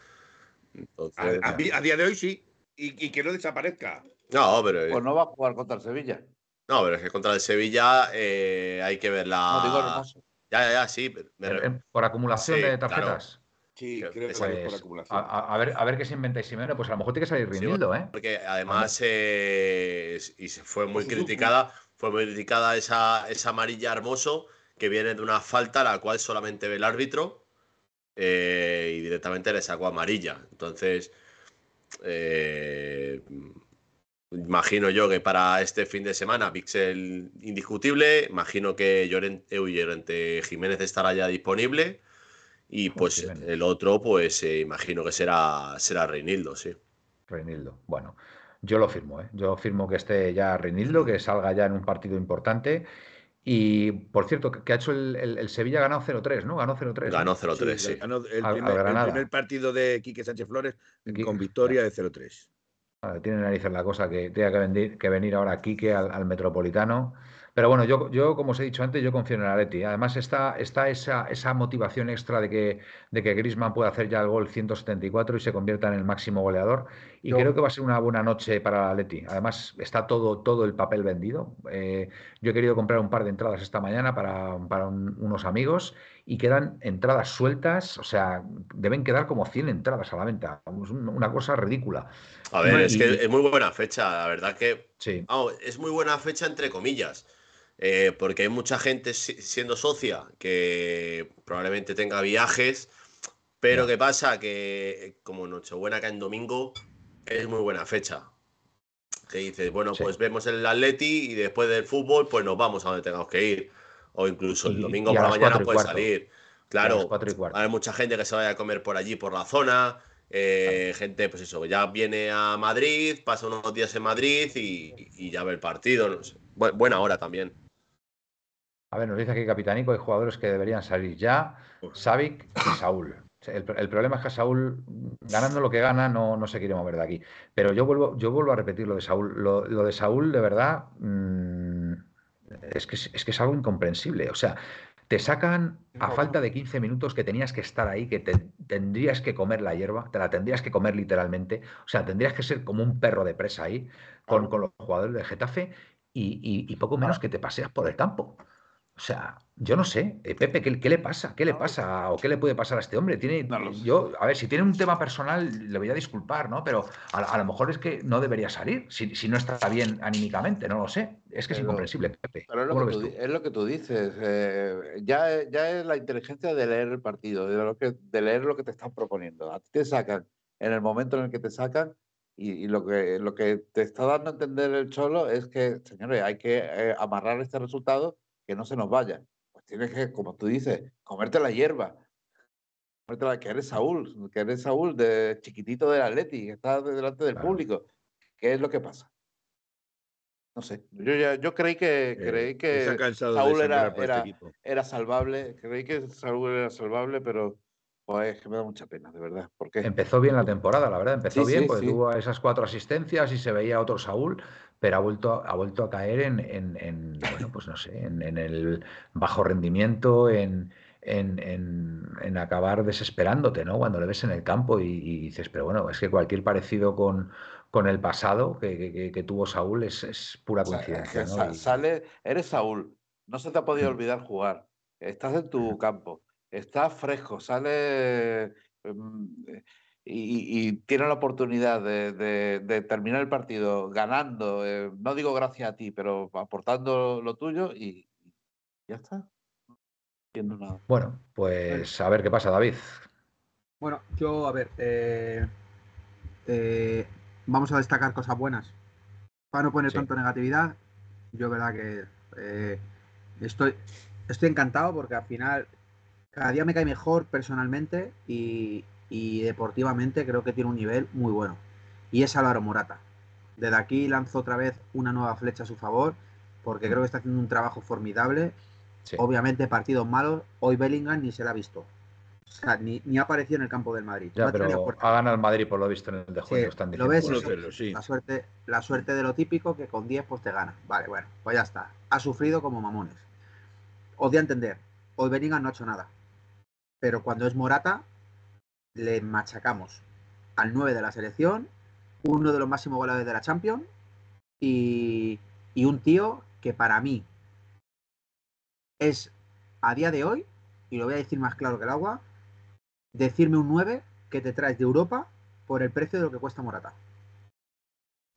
Entonces, A, a mí- a día de hoy sí. Y, y que no desaparezca. no, pero, Pues no va a jugar contra el Sevilla. no, pero es que contra el Sevilla eh, hay que ver la... No digo hermoso. Ya, ya, ya, sí. Eh, eh, Por acumulación Sí, de claro. Sí, Creo que sale por Pues, acumulación. a, a- ver, a ver qué se inventa Simeone. Pues a lo mejor tiene que salir Sí, Reinildo, ¿eh? Porque además, eh, y se fue muy Pues criticada, fue muy criticada esa, esa amarilla hermoso que viene de una falta la cual solamente ve el árbitro eh, y directamente le sacó amarilla. Entonces, eh, imagino yo que para este fin de semana Pixel indiscutible, imagino que Llorente, Llorente Jiménez estará ya disponible y pues Jiménez. el otro, pues eh, imagino que será, será Reinildo, sí. Reinildo. Bueno, yo lo firmo, ¿eh? Yo firmo que esté ya Reinildo, que salga ya en un partido importante. Y por cierto, que, ha hecho el, el- el Sevilla ha ganado 0-3, ¿no? Ganó 0-3. ¿no? Ganó 0-3, Sí, sí. ganó el, Al- al primer, el Granada. primer partido de Quique Sánchez Flores Quique- con victoria de 0-3. Vale, tiene narices la cosa que tenga que venir, que venir ahora Quique al, al Metropolitano. Pero bueno, yo, yo, como os he dicho antes, yo confío en el Atleti. Además está, está esa, esa motivación extra de que, de que Griezmann pueda hacer ya el gol 174 y se convierta en el máximo goleador. Y Yo- creo que va a ser una buena noche para el Atleti. Además, está todo, todo el papel vendido. Eh, yo he querido comprar un par de entradas esta mañana para, para un- unos amigos y quedan entradas sueltas. O sea, deben quedar como 100 entradas a la venta. Es una cosa ridícula. A ver, Y- es que es muy buena fecha, la verdad que Sí. es muy buena fecha entre comillas, eh, porque hay mucha gente si- siendo socia que probablemente tenga viajes, pero. ¿qué pasa? Que como Nochebuena cae en domingo, es muy buena fecha. Que dices, bueno, Sí. pues vemos el Atleti y después del fútbol, pues nos vamos a donde tengamos que ir. O incluso el domingo y por la mañana cuatro y puede cuarto. salir. Claro, hay mucha gente que se vaya a comer por allí, por la zona. eh, gente, pues eso, ya viene a Madrid, pasa unos días en Madrid y, y ya ve el partido. no sé. Bu- buena hora también. A ver, nos dice aquí Capitánico, hay jugadores que deberían salir ya, Savic y Saúl. El, el problema es que Saúl, ganando lo que gana, no, no se quiere mover de aquí. Pero yo vuelvo, yo vuelvo a repetir lo de Saúl. Lo, lo de Saúl, de verdad, mm, es, que, es es que es algo incomprensible. O sea, te sacan a falta de 15 minutos que tenías que estar ahí, que te, tendrías que comer la hierba, te la tendrías que comer literalmente. O sea, tendrías que ser como un perro de presa ahí con, con los jugadores del Getafe y, y- y poco menos que te paseas por el campo. O sea, yo no sé, eh, Pepe, ¿qué, qué le pasa? ¿Qué le pasa? ¿O qué le puede pasar a este hombre? Tiene, No yo, a ver, si tiene un tema personal, le voy a disculpar, ¿no? Pero a, a lo mejor es que no debería salir, si, si no está bien anímicamente, no lo sé. Es que es Pero- incomprensible, Pepe. Pero es ¿Cómo lo, que tú, es lo que tú dices. eh, ya, es- ya es la inteligencia de leer el partido, de, lo que, de leer lo que te están proponiendo. A ti te sacan en el momento en el que te sacan y, y lo, que, lo que te está dando a entender el Cholo es que, señores, hay que eh, amarrar este resultado que no se nos vaya. Pues tienes que, como tú dices, comerte la hierba. Que eres Saúl, que eres Saúl de chiquitito del Atleti, que está delante del Claro. público. ¿Qué es lo que pasa? No sé. Yo, ya, yo creí que, Eh, creí que Saúl era- era- este equipo. era salvable. Creí que Saúl era salvable, pero pues, es que me da mucha pena, de verdad. Porque Empezó bien la temporada, la verdad, empezó Sí, bien, sí, porque sí. tuvo esas cuatro asistencias y se veía otro Saúl, pero ha vuelto, ha vuelto a caer en, en- en, bueno, pues no sé, en, en el bajo rendimiento, en, en, en- en acabar desesperándote, ¿no? Cuando le ves en el campo y, y dices, pero bueno, es que cualquier parecido con, con el pasado que, que- tuvo Saúl es, es pura O sea, es coincidencia, Y- sale, eres Saúl, no se te ha podido Mm. olvidar jugar, estás en tu campo, estás fresco, sale mm, eh, y, y tienes la oportunidad de, de- de terminar el partido ganando, eh, no digo gracias a ti, pero aportando lo tuyo y y ya está. No entiendo nada. Bueno, pues a ver qué pasa, David. Bueno, yo, a ver, eh, eh, vamos a destacar cosas buenas. Para no poner Sí. tanto negatividad, yo verdad que eh, estoy, estoy encantado porque al final cada día me cae mejor personalmente y, y deportivamente creo que tiene un nivel muy bueno. Y es Álvaro Morata. Desde aquí lanzo otra vez una nueva flecha a su favor porque creo que está haciendo un trabajo formidable. Sí. Obviamente partidos malos, hoy Bellingham ni se la ha visto. O sea, ni, ni ha aparecido en el campo del Madrid. Ya, ha pero ganado el Madrid por lo visto en el de Sí, juego. están lo ves, por eso- ahí. 1-0, sí. La suerte, la suerte de lo típico que con 10 pues te gana. Vale, bueno, pues ya está. Ha sufrido como mamones. Os di a entender. Hoy Bellingham no ha hecho nada. Pero cuando es Morata, le machacamos al 9 de la selección, uno de los máximos goleadores de la Champions y, y un tío que para mí es a día de hoy, y lo voy a decir más claro que el agua, decirme un 9 que te traes de Europa por el precio de lo que cuesta Morata.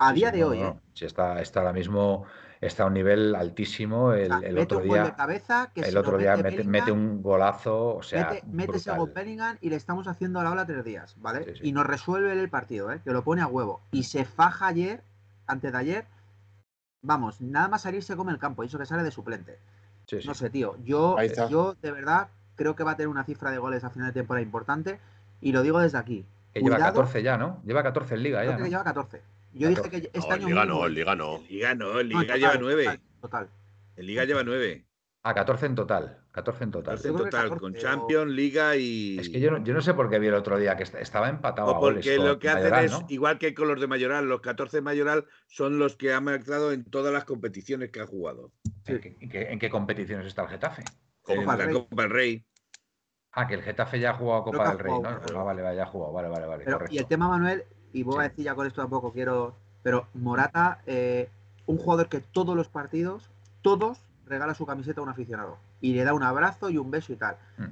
A día sí, de no, hoy, no, ¿eh? Sí, está, está ahora mismo, está a un nivel altísimo. El, O sea, el otro un gol de día, cabeza que si el otro día mete mete, Bellingham, mete un golazo, o sea, mete, mete ese brutal. gol Bellingham y le estamos haciendo a la ola tres días, ¿vale? Sí, sí. Y nos resuelve el partido, ¿eh? Que lo pone a huevo. Y se faja ayer, antes de ayer, vamos, nada más salir se come el campo, y eso que sale de suplente. Sí. No sé, tío. Yo, yo de verdad creo que va a tener una cifra de goles a final de temporada importante. Y lo digo desde aquí. Que lleva Cuidado, 14 ya, ¿no? Lleva 14 en Liga Creo ya, que ¿no? lleva 14. Yo dije 14. que este No, año en Liga no, en Liga no. En Liga no, en No, Liga total, lleva total, 9. Total. En Liga lleva 9. Ah, 14 en total. 14 en total. En Yo creo que total, 14 con o- Champions, Liga y. Es que yo no, yo no sé por qué vi el otro día que est- estaba empatado O a goles porque lo que hacen Mayoral, es, ¿no? igual que con los de Mayoral, los 14 de Mayoral son los que han marcado en todas las competiciones que ha jugado. ¿En, qué, en qué- en qué competiciones está el Getafe? En Copa del la Rey. Copa del Rey. Ah, que el Getafe ya ha jugado Copa ha del Rey, jugado, ¿no? claro. Ah, vale, vale, ya ha jugado. Vale, vale, vale. Pero, correcto. y el tema, Manuel, y voy a decir ya con esto tampoco quiero. Pero Morata, eh, un jugador que todos los partidos, todos regala su camiseta a un aficionado. Y le da un abrazo y un beso y tal. Mm.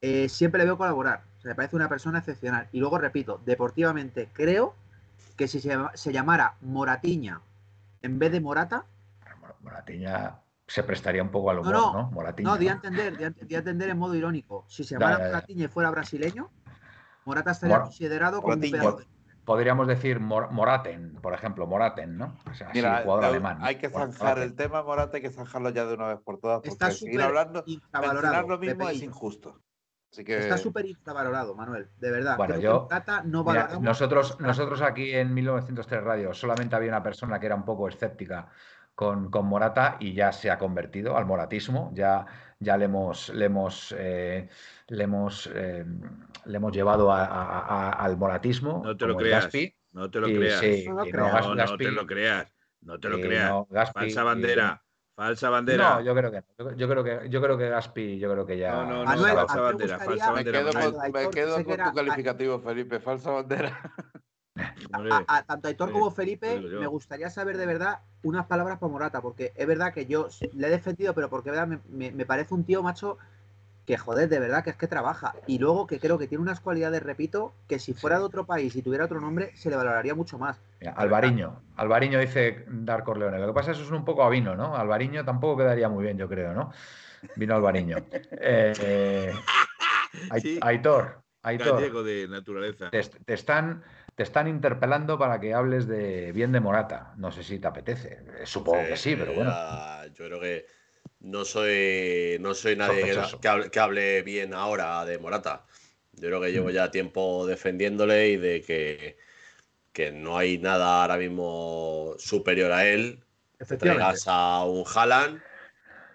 Eh, siempre le veo colaborar. O sea, me parece una persona excepcional. Y luego repito, deportivamente creo que si se, se llamara Moratiña en vez de Morata, Mor- Moratiña se prestaría un poco al humor, no, ¿no? Moratiña. no, di a ¿no? entender, di a, di a entender en modo irónico. Si se llamara. Moratiña y fuera brasileño, Morata estaría Mor- considerado como un Moratiña. pedazo de- Podríamos decir Mor- Moraten, por ejemplo, Moraten, ¿no? O sea, Mira, sí, jugador hay- alemán. ¿no? hay que zanjar Moraten. el tema, Morata, hay que zanjarlo ya de una vez por todas, porque Está seguir súper hablando, mencionar lo mismo es injusto. Así que Está súper infravalorado, Manuel, de verdad. Bueno, Creo yo- Morata no Mira, nosotros, nosotros aquí en 1903 Radio solamente había una persona que era un poco escéptica con, con Morata y ya se ha convertido al moratismo. Ya, ya le hemos, le hemos, eh, le hemos, eh, le hemos llevado a- a- a- al moratismo. No te lo creas. Gaspi. No te lo Y creas. sí, No y te lo creas. No te lo creas. no, Gaspi- Falsa y- bandera. Falsa bandera. No, yo creo que no. Yo, yo creo que yo creo que Gaspi, yo creo que ya. No, no, no, Manuel, falsa bandera, falsa me bandera. quedo con, me que quedo con tu calificativo, Felipe. Falsa bandera. A, a- tanto Aitor Sí, como Felipe, me gustaría saber de verdad unas palabras para Morata, porque es verdad que yo le he defendido, pero porque verdad, me, me- me parece un tío macho que joder, de verdad que es que trabaja. Y luego que creo que tiene unas cualidades, repito, que si fuera de otro país y tuviera otro nombre, se le valoraría mucho más. Mira, Alvariño, Alvariño dice Dar Corleone. Lo que pasa es que eso es un poco a vino, ¿no? Alvariño tampoco quedaría muy bien, yo creo, ¿no? Vino Alvariño. Eh, eh. Aitor, Aitor, gallego de naturaleza. te, te están, te están interpelando para que hables de bien de Morata. No sé si te apetece. Supongo que sí, pero bueno. yo creo que no soy, no soy nadie que, hable, que hable bien ahora de Morata. Yo creo que llevo ya tiempo defendiéndole y de que, que no hay nada ahora mismo superior a él. Traigas a un Haaland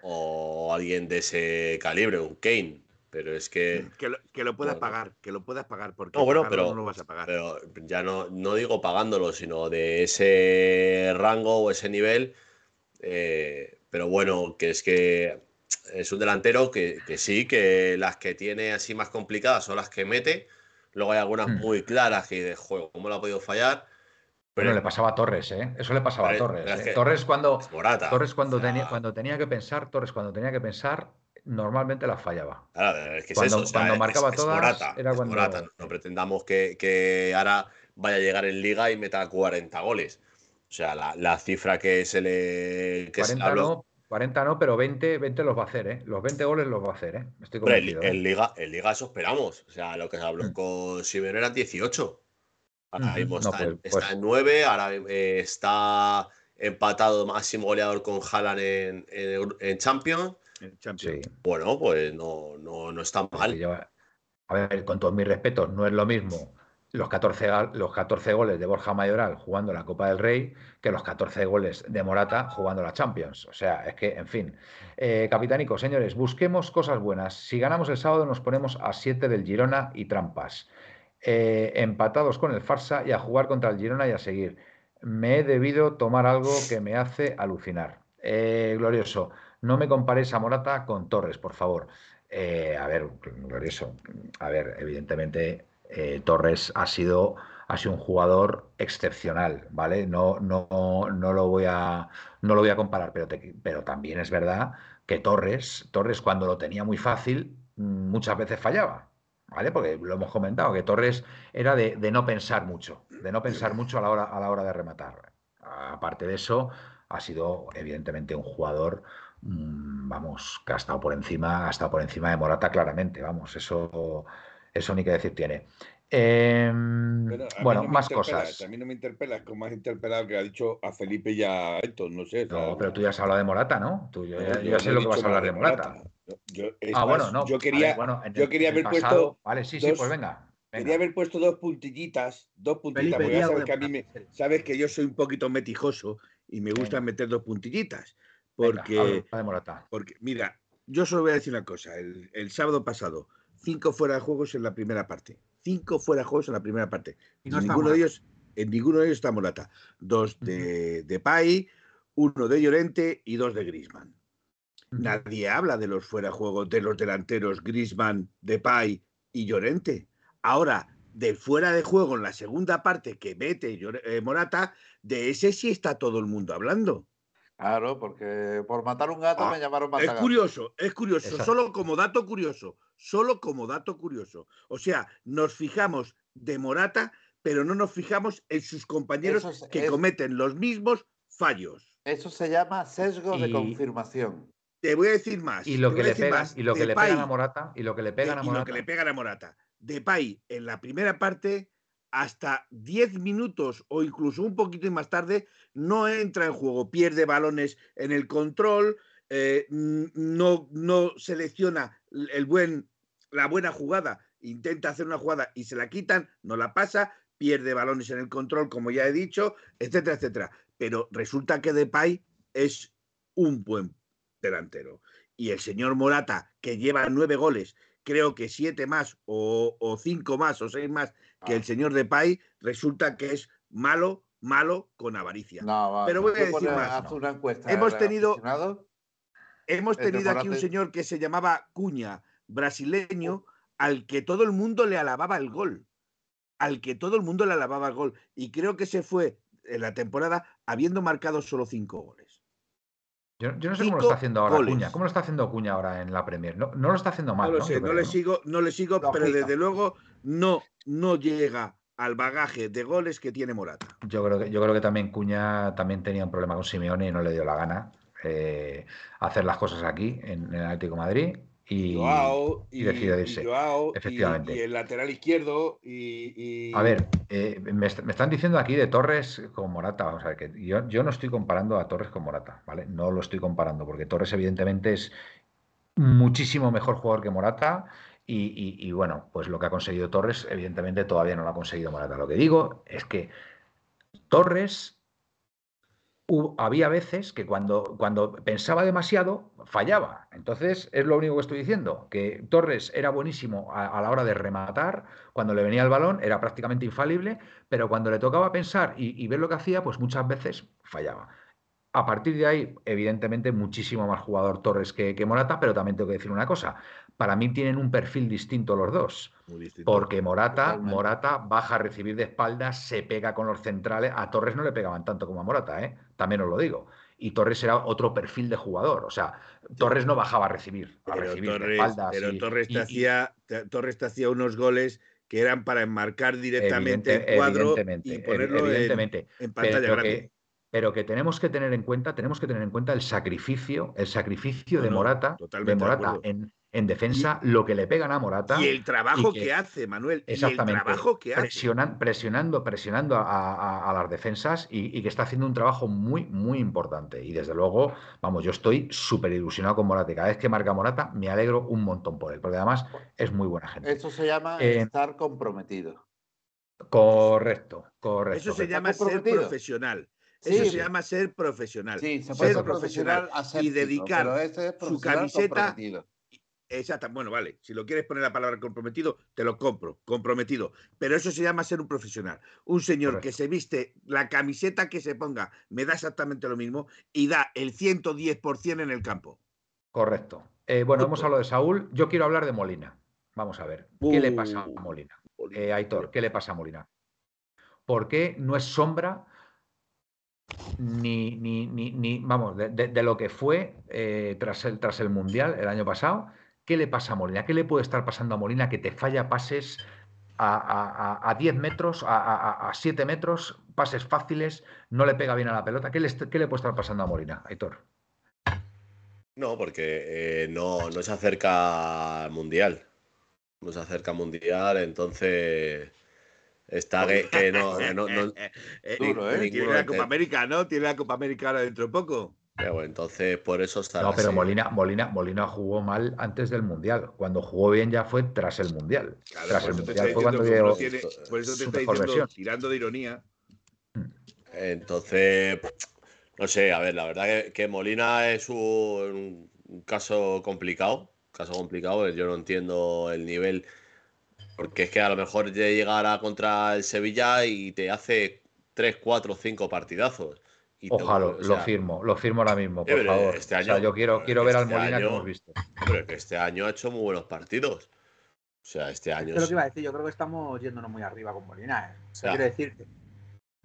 o alguien de ese calibre, un Kane. Pero es que, Que lo, que lo puedas Bueno. pagar, que lo puedas pagar, porque No, bueno, pero- no lo vas a pagar. pero ya no, no digo pagándolo, sino de ese rango o ese nivel. eh, pero bueno, que es que es un delantero que, que sí, que las que tiene así más complicadas son las que mete. Luego hay algunas Hmm. muy claras que de juego, ¿cómo lo ha podido fallar? Bueno, Pero le pasaba a Torres, ¿eh? Eso le pasaba a Torres. ¿eh? que- Torres cuando, es Morata. Torres cuando O sea, tenía, cuando tenía que pensar, Torres cuando tenía que pensar, normalmente la fallaba. Claro, es que es Cuando- eso, o sea, marcaba es todas, Morata, era cuando- Morata. No, no pretendamos que, que ahora vaya a llegar en liga y meta 40 goles. O sea, la, la cifra que se le que se 40 habló- no, 40 no, pero 20, 20 los va a hacer, ¿eh? Los 20 goles los va a hacer, ¿eh? Estoy convencido. en ¿eh? liga, en liga eso esperamos. O sea, lo que se habló Mm. con Simeone eran 18. Ahora Ujú, mismo no, está, en- pues- está pues- en 9, ahora eh, está empatado máximo goleador con Haaland en, en en Champions. Champions. Sí. Bueno, pues no, no, no está mal. lleva- A ver, con todos mis respetos, no es lo mismo los 14, gal- los 14 goles de Borja Mayoral jugando la Copa del Rey que los 14 goles de Morata jugando la Champions. O sea, es que, en fin. Eh, Capitánico, señores, busquemos cosas buenas. Si ganamos el sábado, nos ponemos a 7 del Girona y trampas. Eh, empatados con el Farsa y a jugar contra el Girona y a seguir. Me he debido tomar algo que me hace alucinar. Eh, glorioso, no me compares a Morata con Torres, por favor. Eh, a ver, glorioso. A ver, evidentemente eh, Torres ha sido, ha sido un jugador excepcional, ¿vale? No, no, no lo voy a, no lo voy a comparar, pero, te- pero también es verdad que Torres, Torres cuando lo tenía muy fácil, mm, muchas veces fallaba, ¿vale? Porque lo hemos comentado, que Torres era de, de no pensar mucho, de no pensar mucho a la hora, a la hora de rematar. Aparte de eso, ha sido evidentemente un jugador, vamos, que ha estado por encima, ha estado por encima de Morata claramente, vamos, eso, eso ni que decir tiene. Em, bueno, no más cosas. A mí no me interpelas como has interpelado que ha dicho a Felipe y a Héctor, no sé. No, pero tú ya has hablado de Morata, ¿no? Tú, yo, no, ya, yo yo ya sé lo que vas a hablar de Morata. Yo- Ah, más, bueno, no. yo quería, ver, bueno, yo haber puesto Vale, sí, sí, pues venga. quería haber puesto dos puntillitas, dos puntillitas, Felipe, porque ya sabes que a mí me, sabes que yo soy un poquito metijoso y me gusta Venga. meter dos puntillitas. Porque, habla de Morata. porque mira, yo solo voy a decir una cosa. El, el sábado pasado, cinco fuera de juegos en la primera parte. Cinco fuera de juegos en la primera parte. Y no ninguno de ellos, en ninguno de ellos está Morata. Dos de, de Pai, uno de Llorente y dos de Grisman. Nadie habla de los fuera de juego de los delanteros Grisman, Depay y Llorente. Ahora, de fuera de juego en la segunda parte que mete eh, Morata, de ese sí está todo el mundo hablando. Claro, porque por matar un gato Ah, me llamaron Es curioso, es curioso, Exacto. solo como dato curioso, solo como dato curioso. O sea, nos fijamos de Morata, pero no nos fijamos en sus compañeros es- que es- cometen los mismos fallos. Eso se llama sesgo de confirmación. Te voy a decir más. Y lo que le pegan, más. y lo que le pegan a Morata, y lo que le pegan a y lo Morata. que le pegan a Morata. Depay en la primera parte, hasta 10 minutos o incluso un poquito más tarde, no entra en juego, pierde balones en el control, eh, no, no selecciona el buen, la buena jugada, intenta hacer una jugada y se la quitan, no la pasa, pierde balones en el control, como ya he dicho, etcétera, etcétera. Pero resulta que Depay es un buen delantero. Y el señor Morata, que lleva nueve goles, creo que siete más o cinco más o seis más que el señor Depay, resulta que es malo, malo con avaricia. No, Pero voy a decir más, una encuesta Hemos tenido- Hemos tenido aquí un señor que se llamaba Cuña, brasileño, al que todo el mundo le alababa el gol. Al que todo el mundo le alababa el gol. Y creo que se fue en la temporada habiendo marcado solo cinco goles. Yo, yo no sé cómo lo está haciendo ahora goles. Cuña. ¿Cómo lo está haciendo Cuña ahora en la Premier? No, no lo está haciendo mal, No lo ¿no? sé, no le sigo, no le sigo, pero desde luego no, no llega al bagaje de goles que tiene Morata. Yo creo que, yo creo que también Cuña también tenía un problema con Simeone y no le dio la gana eh, hacer las cosas aquí en, en el Atlético de Madrid. Y, Joao y decidió irse. Joao, y- Efectivamente. y el lateral izquierdo y, A ver, eh, me, est- me están diciendo aquí de Torres con Morata. Vamos a ver, que yo, yo no estoy comparando a Torres con Morata, ¿vale? No lo estoy comparando, porque Torres, evidentemente, es muchísimo mejor jugador que Morata y, bueno, pues lo que ha conseguido Torres, evidentemente todavía no lo ha conseguido Morata. Lo que digo es que Torres había veces que cuando, cuando pensaba demasiado fallaba. Entonces, es lo único que estoy diciendo, que Torres era buenísimo a, la hora de rematar, cuando le venía el balón era prácticamente infalible, pero cuando le tocaba pensar y, ver lo que hacía, pues muchas veces fallaba. A partir de ahí, evidentemente, muchísimo más jugador Torres que, que Morata, pero también tengo que decir una cosa, para mí tienen un perfil distinto los dos. Porque Morata, Morata baja a recibir de espaldas, se pega con los centrales. A Torres no le pegaban tanto como a Morata, ¿eh? también os lo digo. Y Torres era otro perfil de jugador. O sea, Torres no bajaba a recibir, a recibir de espaldas. Pero Torres, te hacía, Torres te hacía unos goles que eran para enmarcar directamente el cuadro y ponerlo En, pantalla grande pero que tenemos que tener en cuenta, tenemos que tener en cuenta el sacrificio, el sacrificio de Morata, de Morata en, en defensa, lo que le pegan a Morata. Y el trabajo que, hace, Manuel. Exactamente. el trabajo que presionando, Presionando, presionando a, las defensas y, que está haciendo un trabajo muy, muy importante. Y desde luego, vamos, yo estoy súper ilusionado con Morata. Cada vez que marca Morata, me alegro un montón por él, porque además es muy buena gente. Eso se llama eh, estar comprometido. Correcto, correcto. Eso se llama ser profesional. Eso se llama ser profesional. Sí, se puede ser, profesional, y dedicar su camiseta Exacto, bueno, vale. Si lo quieres poner la palabra comprometido, te lo compro, comprometido. Pero eso se llama ser un profesional. Un señor que se viste, la camiseta que se ponga, me da exactamente lo mismo y da el 110% en el campo. Correcto. Eh, bueno, hemos hablado de Saúl. Yo quiero hablar de Molina. Vamos a ver. ¿Qué le pasa a uh, Molina? Eh, Aitor, ¿qué le pasa a Molina? ¿Por qué no es sombra ni, ni, ni, vamos, de, lo que fue eh, tras, el, tras el Mundial el año pasado? ¿Qué le pasa a Molina? ¿Qué le puede estar pasando a Molina que te falla pases a, 10 metros, a, 7 metros, pases fáciles, no le pega bien a la pelota? ¿Qué le, le puede estar pasando a Molina, Aitor? No, porque eh, no, no se acerca al Mundial. No se acerca al Mundial, entonces está que, no, no, eh, Tiene la Copa América, ¿no? Tiene la Copa América ahora dentro de poco. Pero entonces por eso está. No, pero Molina, Molina, Molina jugó mal antes del Mundial. Cuando jugó bien ya fue tras el Mundial. tras el Mundial fue cuando llegó. por eso te estoy diciendo, tirando de ironía. Entonces, no sé, a ver, la verdad que, Molina es un, caso complicado. Caso complicado, yo no entiendo el nivel. Porque es que a lo mejor llegará contra el Sevilla y te hace 3, 4, 5 partidazos. Ojalá, lo firmo, lo firmo ahora mismo, por favor. Este año, yo quiero, quiero ver al este Molina que hemos visto. Pero que este año ha hecho muy buenos partidos. O sea, este año. Es lo que iba a decir, yo creo que estamos yéndonos muy arriba con Molina. ¿eh? quiero decirte.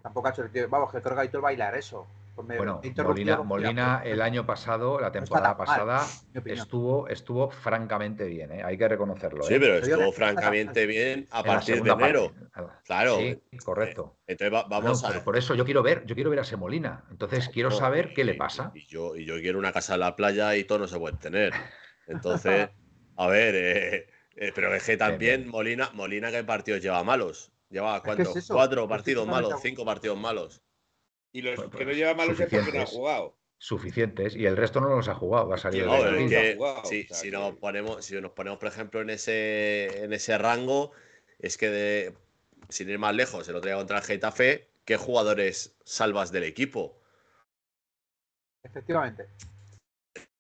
Tampoco ha hecho el Vamos, que creo que Aitor bailar eso. Bueno, Molina, el año pasado, la temporada pasada, estuvo, estuvo francamente bien, ¿eh? hay que reconocerlo. Sí, ¿eh? pero estuvo francamente bien a partir de enero. Claro. Sí, correcto. Eh, entonces vamos a. Por eso yo quiero ver, yo quiero ver a ese Molina. Entonces quiero saber qué le pasa. Y yo, y yo quiero una casa en la playa y todo no se puede tener. Entonces, a ver, pero es que también Molina, Molina, ¿qué partidos lleva malos? Lleva cuatro partidos malos, cinco partidos malos. Y los pues, que no lleva malos es porque no ha jugado. Suficientes. Y el resto no los ha jugado. Ha salido si, nos ponemos, si nos ponemos, por ejemplo, en ese, en ese rango, es que de, sin ir más lejos, el otro día contra el Getafe, ¿qué jugadores salvas del equipo? Efectivamente.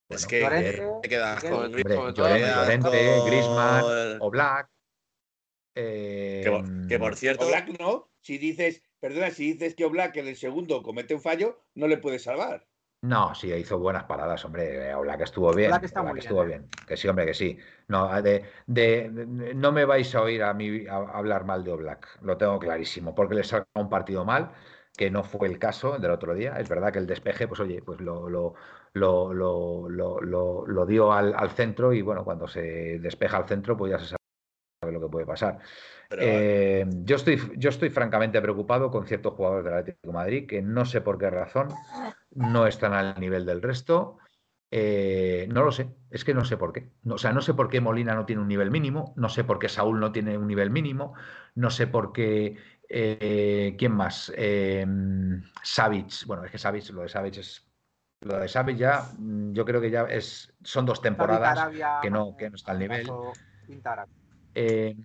Es que te quedas con Llorente, Griezmann o Black. que, que, por cierto. O Black no, si dices Perdona, si dices que Oblak en el segundo comete un fallo, no le puede salvar. No, sí, hizo buenas paradas, hombre. Oblak estuvo bien. Oblak, estuvo ¿eh? bien, Que sí, hombre, que sí. No, de, no me vais a oír a mí hablar mal de Oblak, lo tengo clarísimo, porque le salga un partido mal, que no fue el caso del otro día. Es verdad que el despeje, pues oye, pues lo, lo, lo, lo dio al, al, centro y bueno, cuando se despeja al centro, pues ya se sabe lo que puede pasar. Eh, yo, estoy, yo estoy francamente preocupado con ciertos jugadores del Atlético de Madrid que no sé por qué razón no están al nivel del resto. Eh, no lo sé, es que no sé por qué. o sea, no sé por qué Molina no tiene un nivel mínimo, no sé por qué Saúl no tiene un nivel mínimo, no sé por qué. Eh, ¿Quién más? Eh, bueno, es que Savic, lo de Savic es. Lo de Savic ya, mm, yo creo que ya es, son dos temporadas que no, que no está al nivel. Eh,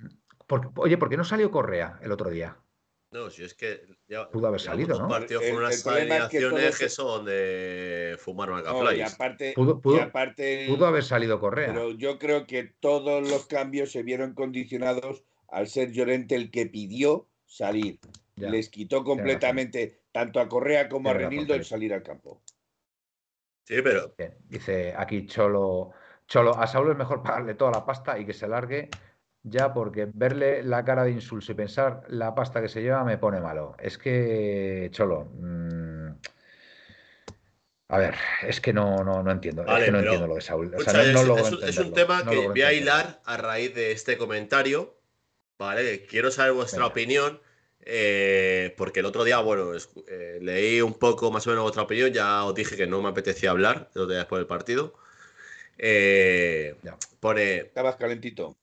por- oye, ¿por qué no salió Correa el otro día? No, si es que ya, Pudo haber salido, ¿no? partidos El- con el unas problema es que alineaciones que son de fumar No, y macaflies. aparte, Pudo- pudo- y aparte Pudo haber salido Correa. pero yo creo que todos los cambios se vieron condicionados al ser Llorente el que pidió salir. Ya. Les quitó completamente tanto a Correa como a Renildo el salir al campo. Sí, pero Bien, Dice aquí Cholo, Cholo, a Saúl es mejor pagarle toda la pasta y que se largue ya porque verle la cara de insulso y pensar la pasta que se lleva me pone malo. Es que, Cholo, mm, a ver, es que no, no, no entiendo, es Vale, que no pero, entiendo lo de Saúl. O escucha, sea, no, no es, es un- es tema no que voy a hilar a raíz de este comentario. ¿Vale? Quiero saber vuestra Venga. opinión. eh, porque el otro día, bueno, es- eh, leí un poco más o menos vuestra opinión. Ya os dije que no me apetecía hablar el otro día después del partido. Eh, Ya. pone, Estabas calentito.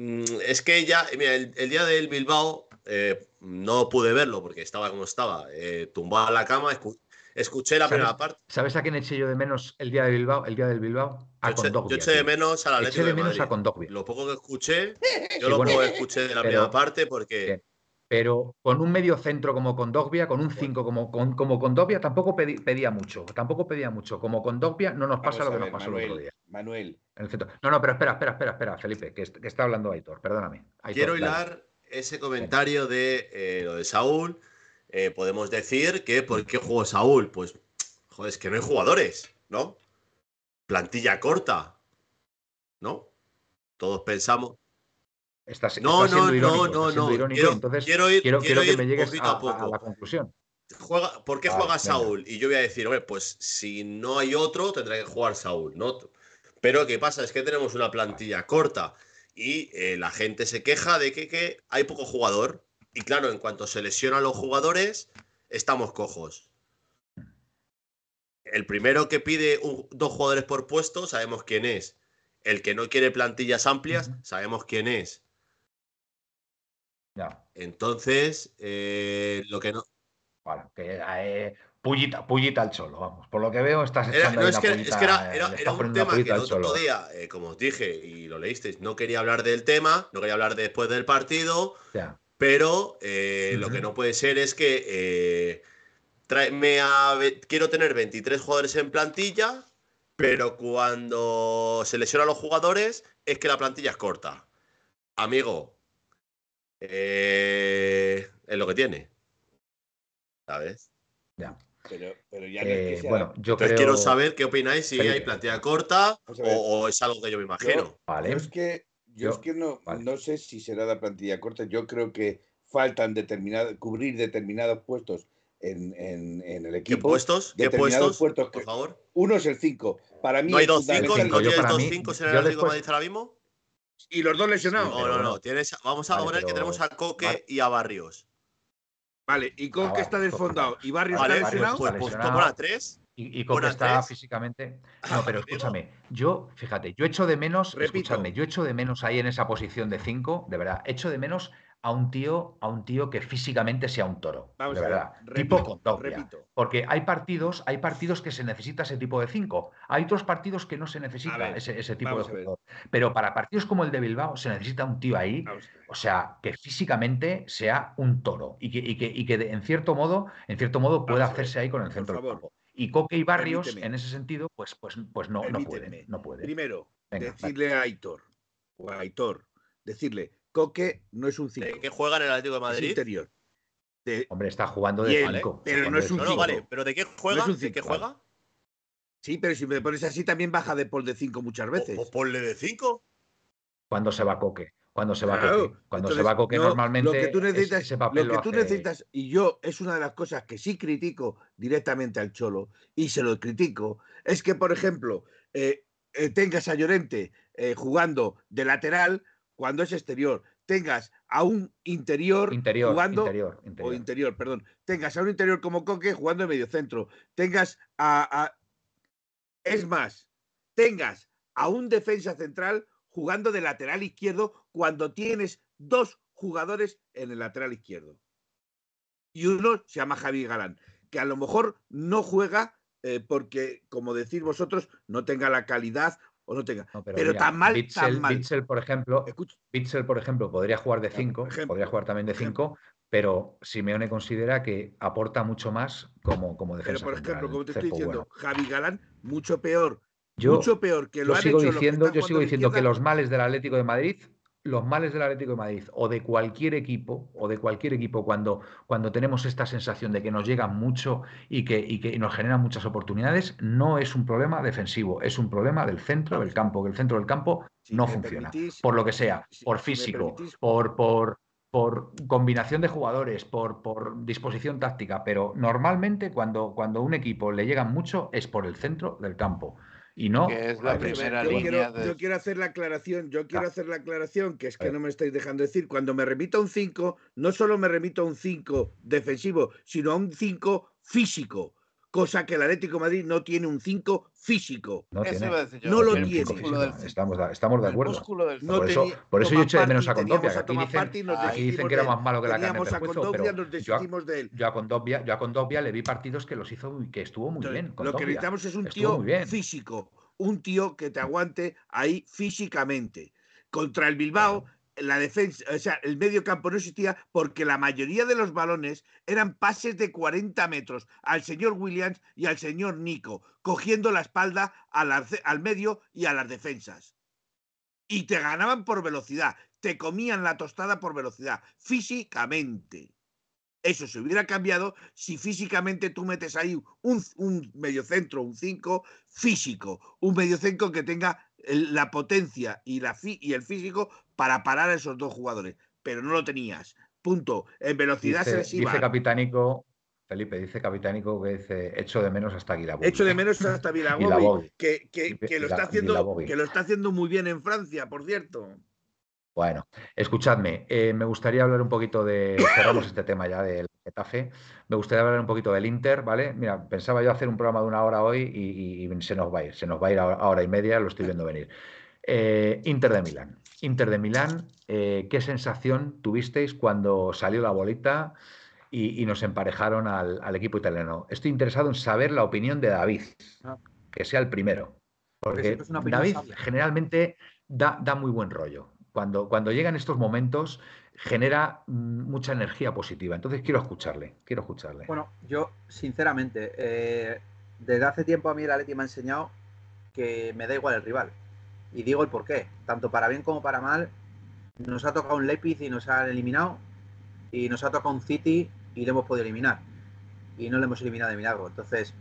Mm, Es que ya, mira, el, el día del Bilbao eh, no pude verlo porque estaba como estaba, eh, tumbado en la cama, escu- escuché la primera parte. ¿Sabes a quién eché yo de menos el día de Bilbao? El día del Bilbao? A Yo eché, Kondogbia, yo eché de menos al Eché Atlético de de menos a Madrid. Kondogbia. Lo poco que escuché, yo Sí, lo bueno, poco que escuché de la pero- primera parte porque Bien. Pero con un medio centro como Kondogbia, con un 5 como, con, como Kondogbia, tampoco pedía mucho. Tampoco pedía mucho. Como Kondogbia no nos pasa Vamos lo que ver, nos pasó el otro Manuel, día. Manuel, en el centro. No, no, pero espera, espera, espera, espera, Felipe, que, est- que está hablando Aitor, perdóname. Aitor, quiero dale. hilar ese comentario de eh, lo de Saúl. Eh, podemos decir que ¿por qué jugó Saúl? Pues, joder, es que no hay jugadores, ¿no? Plantilla corta, ¿no? Todos pensamos. Estás, No, estás no, siendo no, irónico, no, no. irónico, Quiero, entonces quiero ir, quiero, quiero que me llegues a, a la conclusión. Juega, ¿Por qué Vale, juega venga. Saúl? Y yo voy a decir, hombre, pues si no hay otro, tendrá que jugar Saúl, ¿no? Pero ¿qué pasa? Es que tenemos una plantilla corta y eh, la gente se queja de que, que hay poco jugador. Y claro, en cuanto se lesionan los jugadores, estamos cojos. El primero que pide un- dos jugadores por puesto, sabemos quién es. El que no quiere plantillas amplias, sabemos quién es. Ya, Entonces, eh, lo que no, vale, que eh, pullita, pullita al cholo, vamos. Por lo que veo, estás Era, no, es que, es que era, eh, era- era un tema que el otro cholo. día, eh, como os dije y lo leísteis, no quería hablar del tema, no quería hablar después del partido, Ya, pero eh, lo que no puede ser es que eh, tráeme a, quiero tener 23 jugadores en plantilla, pero cuando se lesionan los jugadores es que la plantilla es corta. Amigo, eh, es lo que tiene. ¿Sabes? ya. pero, pero ya no es que Eh, sea- bueno, yo Entonces creo. quiero saber qué opináis si hay plantilla corta o, o es algo que yo me imagino. Vale. Yo es que, yo Yo- es que no, vale. no sé si será la plantilla corta. Yo creo que faltan determinados, cubrir determinados puestos en, en- en el ¿Qué equipo. puestos? ¿Qué puestos? Por favor. Uno es el 5. Para mí ¿No hay dos cinco? cinco, ¿No fundamental. yo tienes dos mí- cinco en yo el Atlético de después- Madrid ahora mismo? Y los dos lesionados. No, no, no. Tienes, vamos a Vale, poner que tenemos a Coque vale. y a Barrios. Vale, y con Ah, que está desfondado pues, y Barrios Vale, está Barrios lesionado. pues, está pues lesionado. pon a tres. Y, y Coque está tres. físicamente. No, pero escúchame, yo, fíjate, yo echo de menos, Repito. escuchadme, yo echo de menos ahí en esa posición de 5, de verdad, echo de menos a un tío, a un tío que físicamente sea un toro, Vamos de a ver, verdad, repito, tipo repito. Porque hay partidos, hay partidos que se necesita ese tipo de 5. Hay otros partidos que no se necesita ver, ese, ese tipo de jugador. Pero para partidos como el de Bilbao se necesita un tío ahí o sea, que físicamente sea un toro y que, y que, y que de- en cierto modo, en cierto modo pueda hacerse ahí con el centro del campo. Y Coque y Barrios, Permíteme. en ese sentido, pues, pues, pues no, no pueden, no pueden. Primero, Venga, decirle a Aitor, o a Aitor, decirle, Coque no es un ¿De 5, qué juega en el Atlético de es Madrid? interior. De- Hombre, está jugando de él, cinco. pero está no es un No, de no, cinco. vale. ¿Pero de qué juega? un ¿De qué cinco, juega? sí, pero si me pones así también baja de Paul de 5 muchas veces. O, o ponle de cinco. Cuando se va Coque. Cuando se va Claro, Coque. Cuando se va Coque no, normalmente lo que tú es- necesitas, ese papel lo que lo tú hace- necesitas, y yo es una de las cosas que sí critico directamente al Cholo, y se lo critico, es que, por ejemplo, eh, eh, tengas a Llorente eh, jugando de lateral cuando es exterior, tengas a un interior, Interior, jugando, interior, o interior. perdón, tengas a un interior como Coque jugando de medio centro, tengas a, a- es más, tengas a un defensa central jugando de lateral izquierdo cuando tienes dos jugadores en el lateral izquierdo. Y uno se llama Javi Galán, que a lo mejor no juega eh, porque, como decís vosotros, no tenga la calidad o no tenga. No, pero mira, tan mal, Bitzel, tan mal. Bitzel, por ejemplo, Bitzel, por ejemplo, podría jugar de por 5, ejemplo, podría jugar también de por ejemplo. 5, pero Simeone considera que aporta mucho más como, como pero defensa. por ejemplo, central, como te estoy diciendo, Bueno, Javi Galán, mucho peor. yo, mucho peor que lo yo han sigo hecho diciendo, yo sigo diciendo que los males del Atlético de Madrid, los males del Atlético de Madrid o de cualquier equipo, o de cualquier equipo, cuando, cuando tenemos esta sensación de que nos llegan mucho y que, y que nos generan muchas oportunidades, no es un problema defensivo, es un problema del centro del campo, que el centro del campo Si no funciona. permitís, Por lo que sea, si- por físico, permitís, por, por, por combinación de jugadores, por, por disposición táctica, pero normalmente cuando, cuando un equipo le llegan mucho es por el centro del campo y no Que es la primera yo línea quiero, de- yo quiero hacer la aclaración, yo quiero Ah. hacer la aclaración, que es que no me estáis dejando decir. Cuando me remito a un 5, no solo me remito a un 5 defensivo, sino a un 5 físico. Cosa que el Atlético de Madrid no tiene un 5 físico. No Eso tiene, iba a decir yo, No lo tiene. Estamos, de- estamos de acuerdo. músculo del No por eso, tenía- por eso yo eché de menos a Partey, Condovia, teníamos que a aquí dicen, aquí que de era más malo que la carne Condovia, pero nos yo, de él. yo a Condovia, yo a Condovia le vi partidos que los hizo que estuvo muy Entonces, bien. lo que necesitamos es un Estuvo tío físico, un tío que te aguante ahí físicamente. Contra el Bilbao, la defensa, o sea, el medio campo no existía porque la mayoría de los balones eran pases de 40 metros al señor Williams y al señor Nico, cogiendo la espalda al, al medio y a las defensas. Y te ganaban por velocidad, te comían la tostada por velocidad, físicamente. Eso se hubiera cambiado si físicamente tú metes ahí un, un mediocentro, un 5 físico, un mediocentro que tenga la potencia y, la, fi- y el físico para parar a esos dos jugadores. Pero no lo tenías. Punto. En velocidad Dice, se dice Capitánico, Felipe, dice Capitánico que dice, echo de menos hasta Guilabogui. Echo de menos hasta Guilabogui. que, que, que lo está haciendo, Guilabogui. que lo está haciendo muy bien en Francia, por cierto. Bueno, escuchadme, eh, me gustaría hablar un poquito de, cerramos este tema ya del Getafe, me gustaría hablar un poquito del Inter, ¿vale? Mira, pensaba yo hacer un programa de una hora hoy y, y- y se nos va a ir, se nos va a ir a hora, a hora y media, lo estoy viendo venir. Eh, Inter de Milán. Inter de Milán, eh, ¿qué sensación tuvisteis cuando salió la bolita y, y nos emparejaron al, al equipo italiano? Estoy interesado en saber la opinión de David, Ah. que sea el primero. Porque es David sabia. generalmente da, da muy buen rollo. Cuando, cuando llegan estos momentos, genera mm, mucha energía positiva. Entonces quiero escucharle, quiero escucharle. Bueno, yo, sinceramente, eh, desde hace tiempo a mí el Atleti me ha enseñado que me da igual el rival. Y digo el por qué. Tanto para bien como para mal, nos ha tocado un Leipzig y nos han eliminado. Y nos ha tocado un City y le hemos podido eliminar. Y no le hemos eliminado de milagro. Entonces,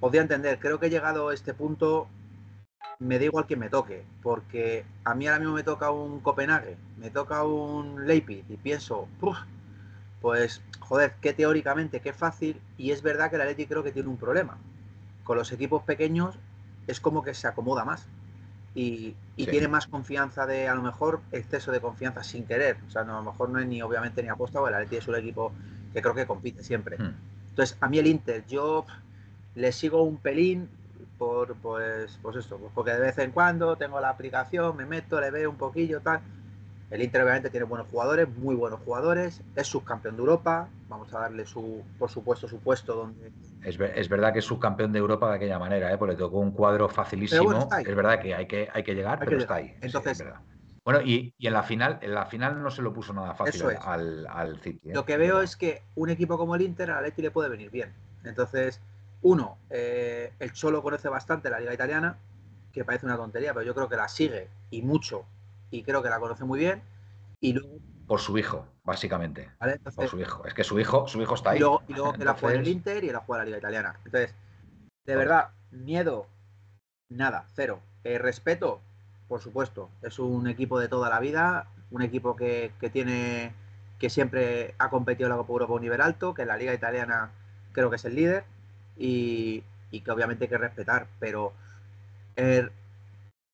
podría entender. Creo que he llegado a este punto, me da igual que me toque. Porque a mí ahora mismo me toca un Copenhague, me toca un Leipzig. Y pienso, "Uf, pues joder, que teóricamente, qué fácil, y es verdad que el Atleti creo que tiene un problema. Con los equipos pequeños es como que se acomoda más y, y Sí. tiene más confianza de, a lo mejor, exceso de confianza sin querer. O sea, no, a lo mejor no es ni obviamente ni aposta, porque el Atleti es un equipo que creo que compite siempre. Mm. Entonces, a mí el Inter, yo le sigo un pelín por, pues, pues esto, pues porque de vez en cuando tengo la aplicación, me meto, le veo un poquillo, tal. El Inter obviamente tiene buenos jugadores, muy buenos jugadores, es subcampeón de Europa, vamos a darle su, por supuesto, su puesto donde... Es, ver- es verdad que es subcampeón de Europa de aquella manera, ¿eh? porque tocó un cuadro facilísimo. bueno, es verdad que hay que, hay que llegar, Hay pero que está llegar. ahí. sí, Entonces- es. Bueno, y, y en la final, en la final no se lo puso nada fácil es. al, al City. ¿eh? Lo que veo es que un equipo como el Inter a Atleti le puede venir bien. Entonces, uno, eh, el Cholo conoce bastante la liga italiana, que parece una tontería, pero yo creo que la sigue y mucho, y creo que la conoce muy bien. Y luego, Por su hijo, básicamente. ¿vale? Por Entonces, su hijo. Es que su hijo, su hijo está ahí. y luego, y luego que la juega en el Inter y la juega en la liga italiana. Entonces, de verdad, miedo, nada, cero. Eh, respeto, por supuesto, es un equipo de toda la vida, un equipo que, que tiene que siempre ha competido en la Copa Europa a un nivel alto, que en la liga italiana creo que es el líder y, y que obviamente hay que respetar, pero eh,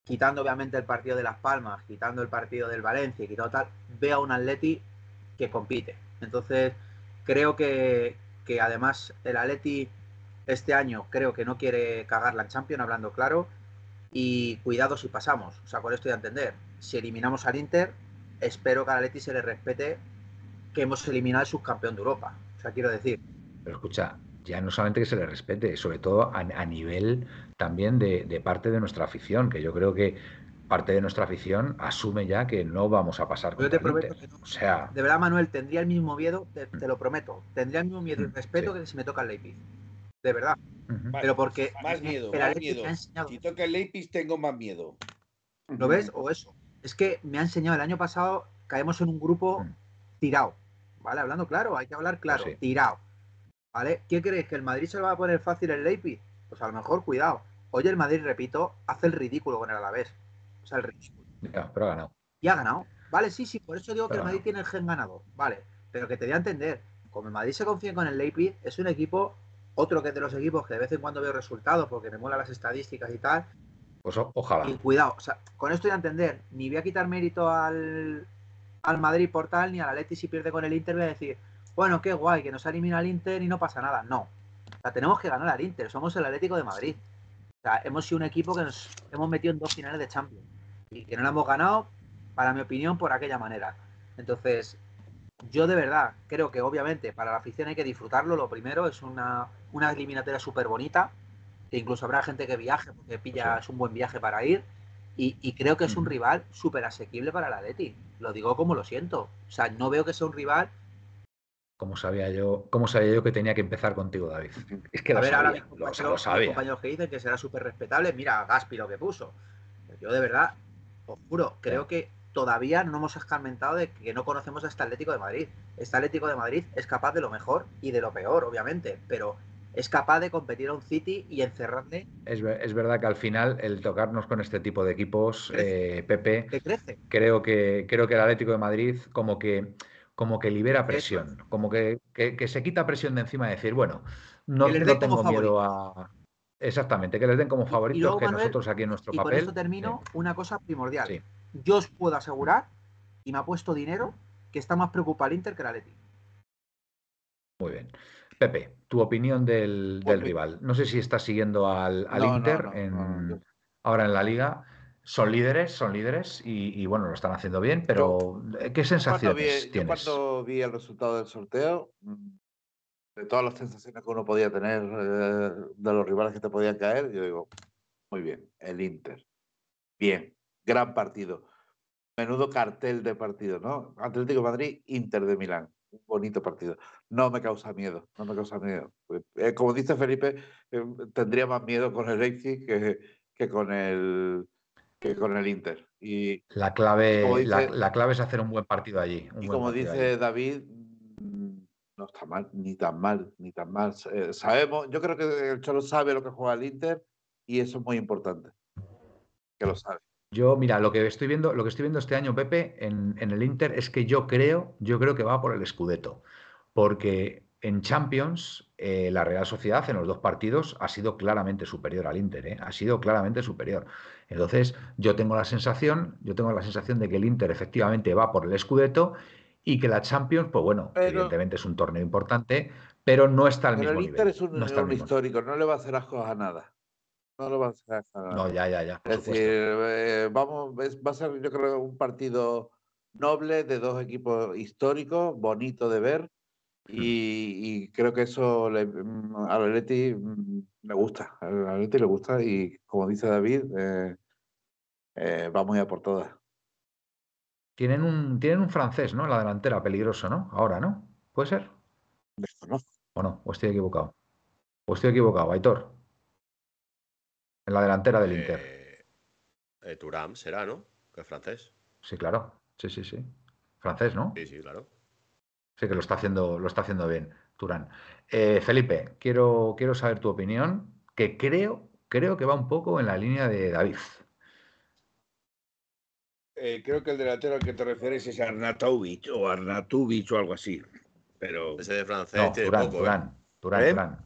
quitando obviamente el partido de Las Palmas, quitando el partido del Valencia quitando tal, veo a un Atleti que compite. Entonces, creo que, que además el Atleti este año creo que no quiere cagarla en Champions, hablando claro, y cuidado si pasamos. O sea, con esto de entender, si eliminamos al Inter, espero que al Atleti se le respete que hemos eliminado al subcampeón de Europa. O sea, quiero decir, Pero escucha, ya no solamente que se le respete, sobre todo a, nivel también de, parte de nuestra afición, que yo creo que parte de nuestra afición asume ya que no vamos a pasar Yo te prometo que O sea, de verdad, Manuel, tendría el mismo miedo, te, lo prometo, tendría el mismo miedo y mm, respeto que si me toca el Leipzig. De verdad. Pero porque más miedo, más miedo. Si toca el Leipzig tengo más miedo. ¿Lo ves? O eso. Es que me ha enseñado el año pasado, caemos en un grupo mm. tirado. ¿Vale? Hablando claro, hay que hablar claro, tirado. ¿Vale? ¿Qué crees? ¿Que el Madrid se lo va a poner fácil el Leipzig? Pues a lo mejor, cuidado. Oye, el Madrid, repito, hace el ridículo con el Alavés. O sea, el ridículo. Ya, pero ha ganado. Y ha ganado. Vale, sí, sí, por eso digo que el Madrid tiene el gen ganador. Vale, pero que te dé a entender, como el Madrid se confía con el Leipzig, es un equipo, otro que es de los equipos que de vez en cuando veo resultados porque me mola las estadísticas y tal. Pues ojalá. Y cuidado, o sea, con esto voy a entender, ni voy a quitar mérito al, al Madrid por tal, ni al Atleti si pierde con el Inter, voy a decir, bueno, qué guay, que nos ha eliminado el Inter y no pasa nada. No. O sea, tenemos que ganar al Inter, somos el Atlético de Madrid. O sea, hemos sido un equipo que nos hemos metido en dos finales de Champions y que no lo hemos ganado, para mi opinión, por aquella manera. Entonces, yo de verdad creo que obviamente para la afición hay que disfrutarlo. Lo primero es una, una eliminatoria súper bonita, que incluso habrá gente que viaje, porque pilla, es un buen viaje para ir. Y, creo que es un rival súper asequible para la Atleti. Lo digo como lo siento. O sea, no veo que sea un rival ¿Cómo sabía yo, cómo sabía yo que tenía que empezar contigo, David? Es que a lo ver, sabía, ahora lo, sabía. compañeros que dicen que será súper respetable, mira, Gaspi lo que puso. Yo de verdad, os juro, creo que todavía no hemos escarmentado de que no conocemos a este Atlético de Madrid. Este Atlético de Madrid es capaz de lo mejor y de lo peor, obviamente, pero es capaz de competir a un City y encerrarle. Es, es verdad que al final el tocarnos con este tipo de equipos, eh, Pepe, crece. creo que creo que el Atlético de Madrid como que como que libera presión, como que, se quita presión de encima de decir, bueno, no, tengo miedo a... Exactamente, que les den como favoritos que nosotros aquí en nuestro y papel. Por eso termino una cosa primordial. Yo os puedo asegurar, y me ha puesto dinero, que está más preocupado el Inter que el Atleti. Muy bien. Pepe, tu opinión del, rival. No sé si estás siguiendo al, Inter ahora en la liga son líderes, son líderes y, bueno, lo están haciendo bien, pero eh, ¿qué sensaciones tienes? Yo cuando vi el resultado del sorteo, mm, de todas las sensaciones que uno podía tener eh, de los rivales que te podían caer, yo digo, muy bien, el Inter. Bien, gran partido. Menudo cartel de partido, ¿no? Atlético de Madrid, Inter de Milán. Un bonito partido. No me causa miedo, no me causa miedo. Eh, como dice Felipe, tendría más miedo con el Leipzig que, que con el que con el Inter. Y la clave, la, clave es hacer un buen partido allí. y como dice David, no está mal, ni tan mal, ni tan mal. Eh, sabemos, yo creo que el Cholo sabe lo que juega el Inter y eso es muy importante. Que lo sabe. Yo, mira, lo que estoy viendo, lo que estoy viendo este año, Pepe, en, en el Inter es que yo creo, yo creo que va por el Scudetto. Porque en Champions, eh, la Real Sociedad en los dos partidos ha sido claramente superior al Inter, ¿eh? ha sido claramente superior. Entonces, yo tengo la sensación, yo tengo la sensación de que el Inter efectivamente va por el Scudetto y que la Champions, pues bueno, evidentemente es un torneo importante, pero no está al mismo nivel. El Inter es un, no histórico, no le va a hacer asco a nada. No le va a hacer asco a nada. No, ya, ya, ya. Es decir, eh, vamos, va a ser, yo creo, un partido noble de dos equipos históricos, bonito de ver y, creo que eso le, mm, a Atleti mm, le gusta, a Atleti le gusta y como dice David, eh, eh, va muy a por todas. Tienen un, tienen un francés, ¿no? En la delantera, peligroso, ¿no? Ahora, ¿no? ¿Puede ser? ¿O no? ¿O estoy equivocado? ¿O estoy equivocado, Aitor? En la delantera del Inter. Eh, Turam será, ¿no? Que es francés. Sí, claro. Sí, sí, sí. Francés, ¿no? Sí, sí, claro. Sí que lo está haciendo, lo está haciendo bien, Turán. Eh, Felipe, quiero, quiero saber tu opinión, que creo, creo que va un poco en la línea de David. Eh, creo que el delantero al que te refieres es Arnatovic o Arnatuvic o algo así. Pero... Ese de francés tiene poco. ¿eh? Turán, Turán,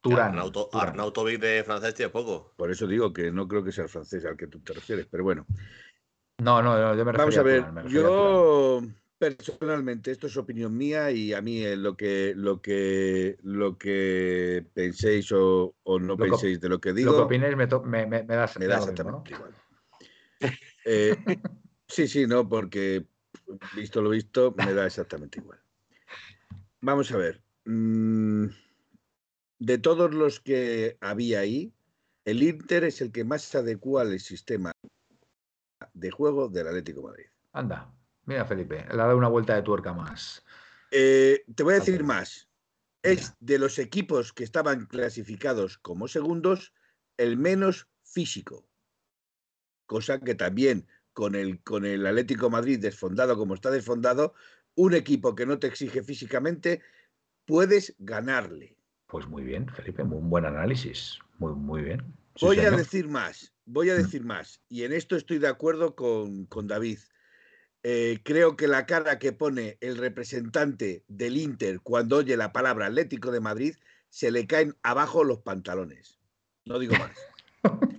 Turán. Arnautovic de francés tiene poco. Por eso digo que no creo que sea el francés al que tú te refieres, pero bueno. No, no, yo me Vamos a ver, yo personalmente, esto es opinión mía y a mí eh, lo que lo que lo que penséis o, no penséis de lo que digo. Lo que opinéis me, me, da, exactamente igual. Eh, sí, sí, no, porque visto lo visto, me da exactamente igual. Vamos a ver. Mm, de todos los que había ahí, el Inter es el que más se adecua al sistema de juego del Atlético de Madrid. Anda, mira Felipe, le ha dado una vuelta de tuerca más. Eh, te voy a decir más. Es de los equipos que estaban clasificados como segundos el menos físico. Cosa que también con el, con el Atlético de Madrid desfondado como está desfondado, un equipo que no te exige físicamente, puedes ganarle. Pues muy bien, Felipe, un buen análisis. Muy, muy bien. Sí, voy a decir más, voy a Mm. decir más. Y en esto estoy de acuerdo con, con David. Eh, creo que la cara que pone el representante del Inter cuando oye la palabra Atlético de Madrid se le caen abajo los pantalones. No digo más.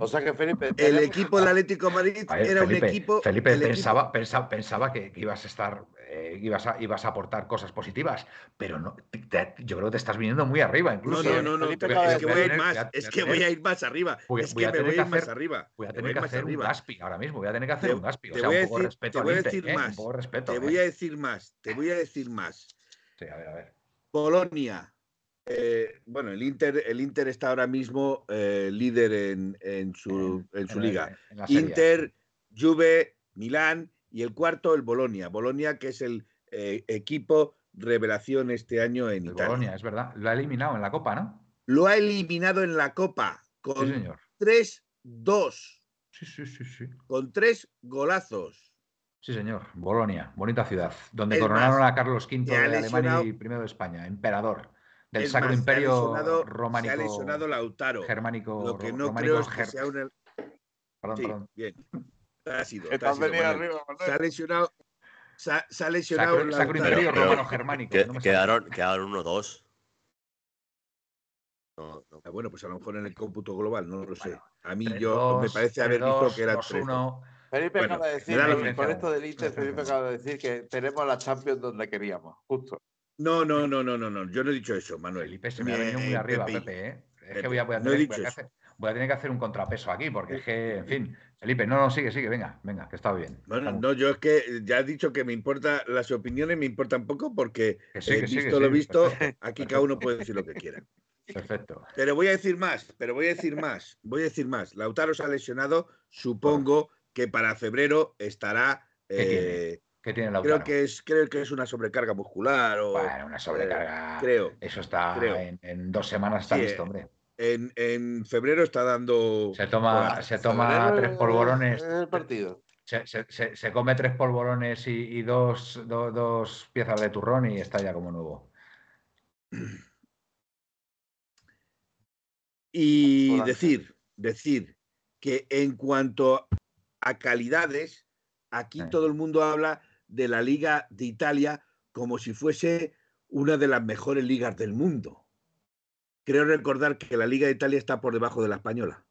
O sea que Felipe. El equipo del Atlético de Madrid A ver, era Felipe, un equipo. Felipe el equipo- pensaba, pensa- pensaba que, que ibas a estar, eh, ibas, a, ibas a aportar cosas positivas, pero no, te- te- yo creo que te estás viniendo muy arriba. No, Incluso, no, ¿eh? no, no. Felipe acaba es que voy a ir más. Es que voy a ir más arriba. voy a- Es voy a que me tener voy a que ir más hacer- arriba. Voy a tener que hacer un. Gaspi ahora mismo. Voy a tener que hacer Te- un Gaspi. O te sea, voy a un poco respeto te voy a Inter, decir ¿eh? más, Un poco de respeto. Te ¿eh? voy a decir más. Te voy a decir más. Sí, a ver, a ver. Polonia. Eh, bueno, el Inter, el Inter está ahora mismo eh, líder en, en su, en su En liga. la. Inter, Juve, Milán y el cuarto el Bolonia. Bolonia que es el eh, equipo revelación este año en El Italia. Bolonia, es verdad. Lo ha eliminado en la Copa, ¿no? Lo ha eliminado en la Copa Sí, con señor. 3-2, Sí, sí, sí, sí. con tres golazos. Sí, señor. Bolonia, bonita ciudad, donde coronaron más, a Carlos V de Alemania y primero de España, emperador del Es Sacro más, se ha Imperio lesionado- románico, Se ha lesionado Lautaro. germánico, Lo que no románico creo es que sea un... perdón, Sí, perdón. bien. Ha sido, ha sido, arriba. Se ha lesionado. Se ha, se ha lesionado Sacro, Sacro. Imperio Pero- romano germánico. Que- no quedaron, quedaron 1-2. No, no. Ah, bueno, pues a lo mejor en el cómputo global, no lo sé. Bueno, A mí 3-2, yo me parece haber visto 3-2, que era 2-1. Felipe Bueno, acaba de decir, con esto del Inter, Felipe acaba de decir que tenemos la Champions donde queríamos, justo. No, no, no, no, no, no. Yo no he dicho eso, Manuel. Felipe se me ha Eh, venido muy arriba, Pepe. Pepe. ¿eh? Es Pepe, que voy a, voy a no he tener, dicho voy a eso. hacer- voy a tener que hacer un contrapeso aquí, porque es que, en fin. Felipe, no, no, sigue, sigue, venga, venga, que está bien. Bueno, Estamos- no, yo es que ya he dicho que me importa, las opiniones me importan poco porque que sí, eh, visto lo sí, visto, perfecto, aquí cada uno puede decir lo que quiera. Perfecto. Pero voy a decir más, pero voy a decir más, voy a decir más. Lautaro se ha lesionado, supongo que para febrero estará. ¿Qué eh, ¿Qué tiene Lautaro? creo que es, creo que es una sobrecarga muscular o Bueno, una sobrecarga. creo. Eso está creo. en, en dos semanas está Sí, listo, eh, hombre. En, en febrero está dando. Se toma, se toma tres es- polvorones. es el partido. Se, se- se- se come tres polvorones y, y dos, do- dos piezas de turrón y está ya como nuevo. Y Hola. decir, decir que en cuanto a calidades, aquí Eh. todo el mundo habla de la Liga de Italia como si fuese una de las mejores ligas del mundo. Creo recordar que la Liga de Italia está por debajo de la española.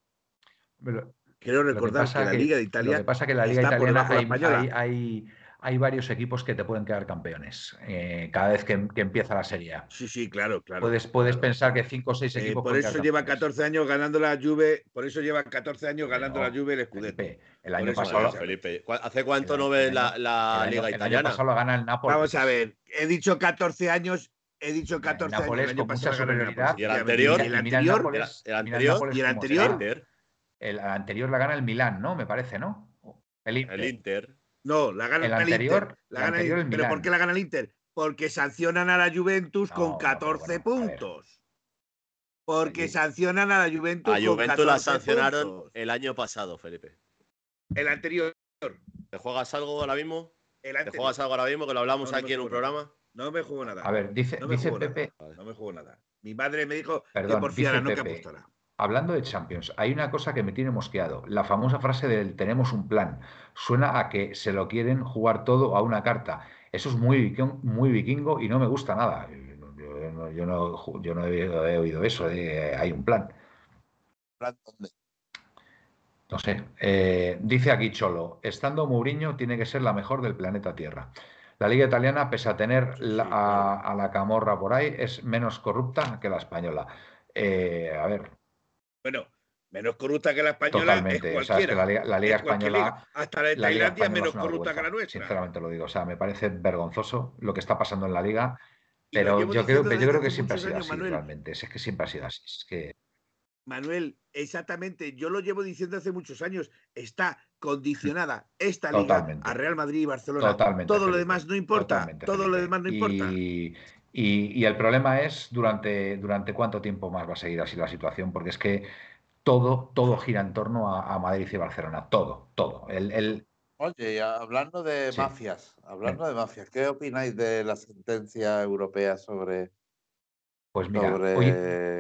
Pero Creo lo que recordar que, la Liga de Lo Italia que pasa que la Liga está por Italiana debajo de la hay, española. hay- hay- hay varios equipos que te pueden quedar campeones eh, cada vez que, que empieza la serie. A. Sí, sí, claro, claro. puedes puedes claro. pensar que cinco o seis Eh, equipos por pueden eso lleva campeones. 14 años ganando la Juve, por eso lleva 14 años ganando No, la Juve el Scudetto. Felipe, el Por año eso pasado, Felipe, ¿cu- ¿hace cuánto el no ves el la, la el año- Liga el año Italiana? pasado lo gana el Napoli. Vamos a ver, he dicho 14 años, he dicho 14 años. Nápoles El año con mucha pasado ganó el superioridad. Napoli. Y el anterior, el anterior, el anterior, y el anterior, El anterior la gana el Milán, ¿no? Me parece, ¿no? El Inter. el Inter. No, la gana El el, anterior- Inter. La el gana el anterior el Inter. ¿Pero por qué la gana el Inter? Porque sancionan a la Juventus No, con no, pero 14 bueno, a ver. puntos. Porque Allí- sancionan a la Juventus A con Juventus 14 la sancionaron puntos. el año pasado, Felipe. El anterior. ¿Te juegas algo ahora mismo? El ¿Te juegas algo ahora mismo que lo hablamos No, no me aquí en un programa? No me juego nada. A ver, dice, No me dice juego nada. Pepe, No me juego nada. Mi madre me dijo que Perdón, por dice fiara, no que Pepe. apostara. Hablando de Champions, hay una cosa que me tiene mosqueado. La famosa frase del tenemos un plan. Suena a que se lo quieren jugar todo a una carta. Eso es muy, muy vikingo y no me gusta nada. Yo, no- yo no, ju- yo no he, he oído eso de hay un plan. No sé. Eh, dice aquí Cholo, estando Mourinho tiene que ser la mejor del planeta Tierra. La liga italiana, pese a tener la- a la camorra por ahí, es menos corrupta que la española. Eh, a ver, Bueno, menos corrupta que la española totalmente. es O sea, es que cualquiera. la liga, la liga es cualquier española, liga. Hasta la de Tailandia es menos corrupta que la nuestra. Sinceramente lo digo. O sea, me parece vergonzoso lo que está pasando en la liga. Pero yo creo, yo que siempre ha sido años, así, Manuel. realmente. Es que siempre ha sido así. Es que Manuel, exactamente, yo lo llevo diciendo hace muchos años, está condicionada esta liga Totalmente. a Real Madrid y Barcelona. Totalmente. Todo lo demás no importa, totalmente, todo lo demás no importa. Y, y- y el problema es durante, durante cuánto tiempo más va a seguir así la situación, porque es que todo, todo gira en torno a, a Madrid y Barcelona. Todo, todo. El, el- Oye, y hablando de Sí. mafias, hablando de mafias, ¿qué opináis de la sentencia europea sobre, pues mira, sobre hoy,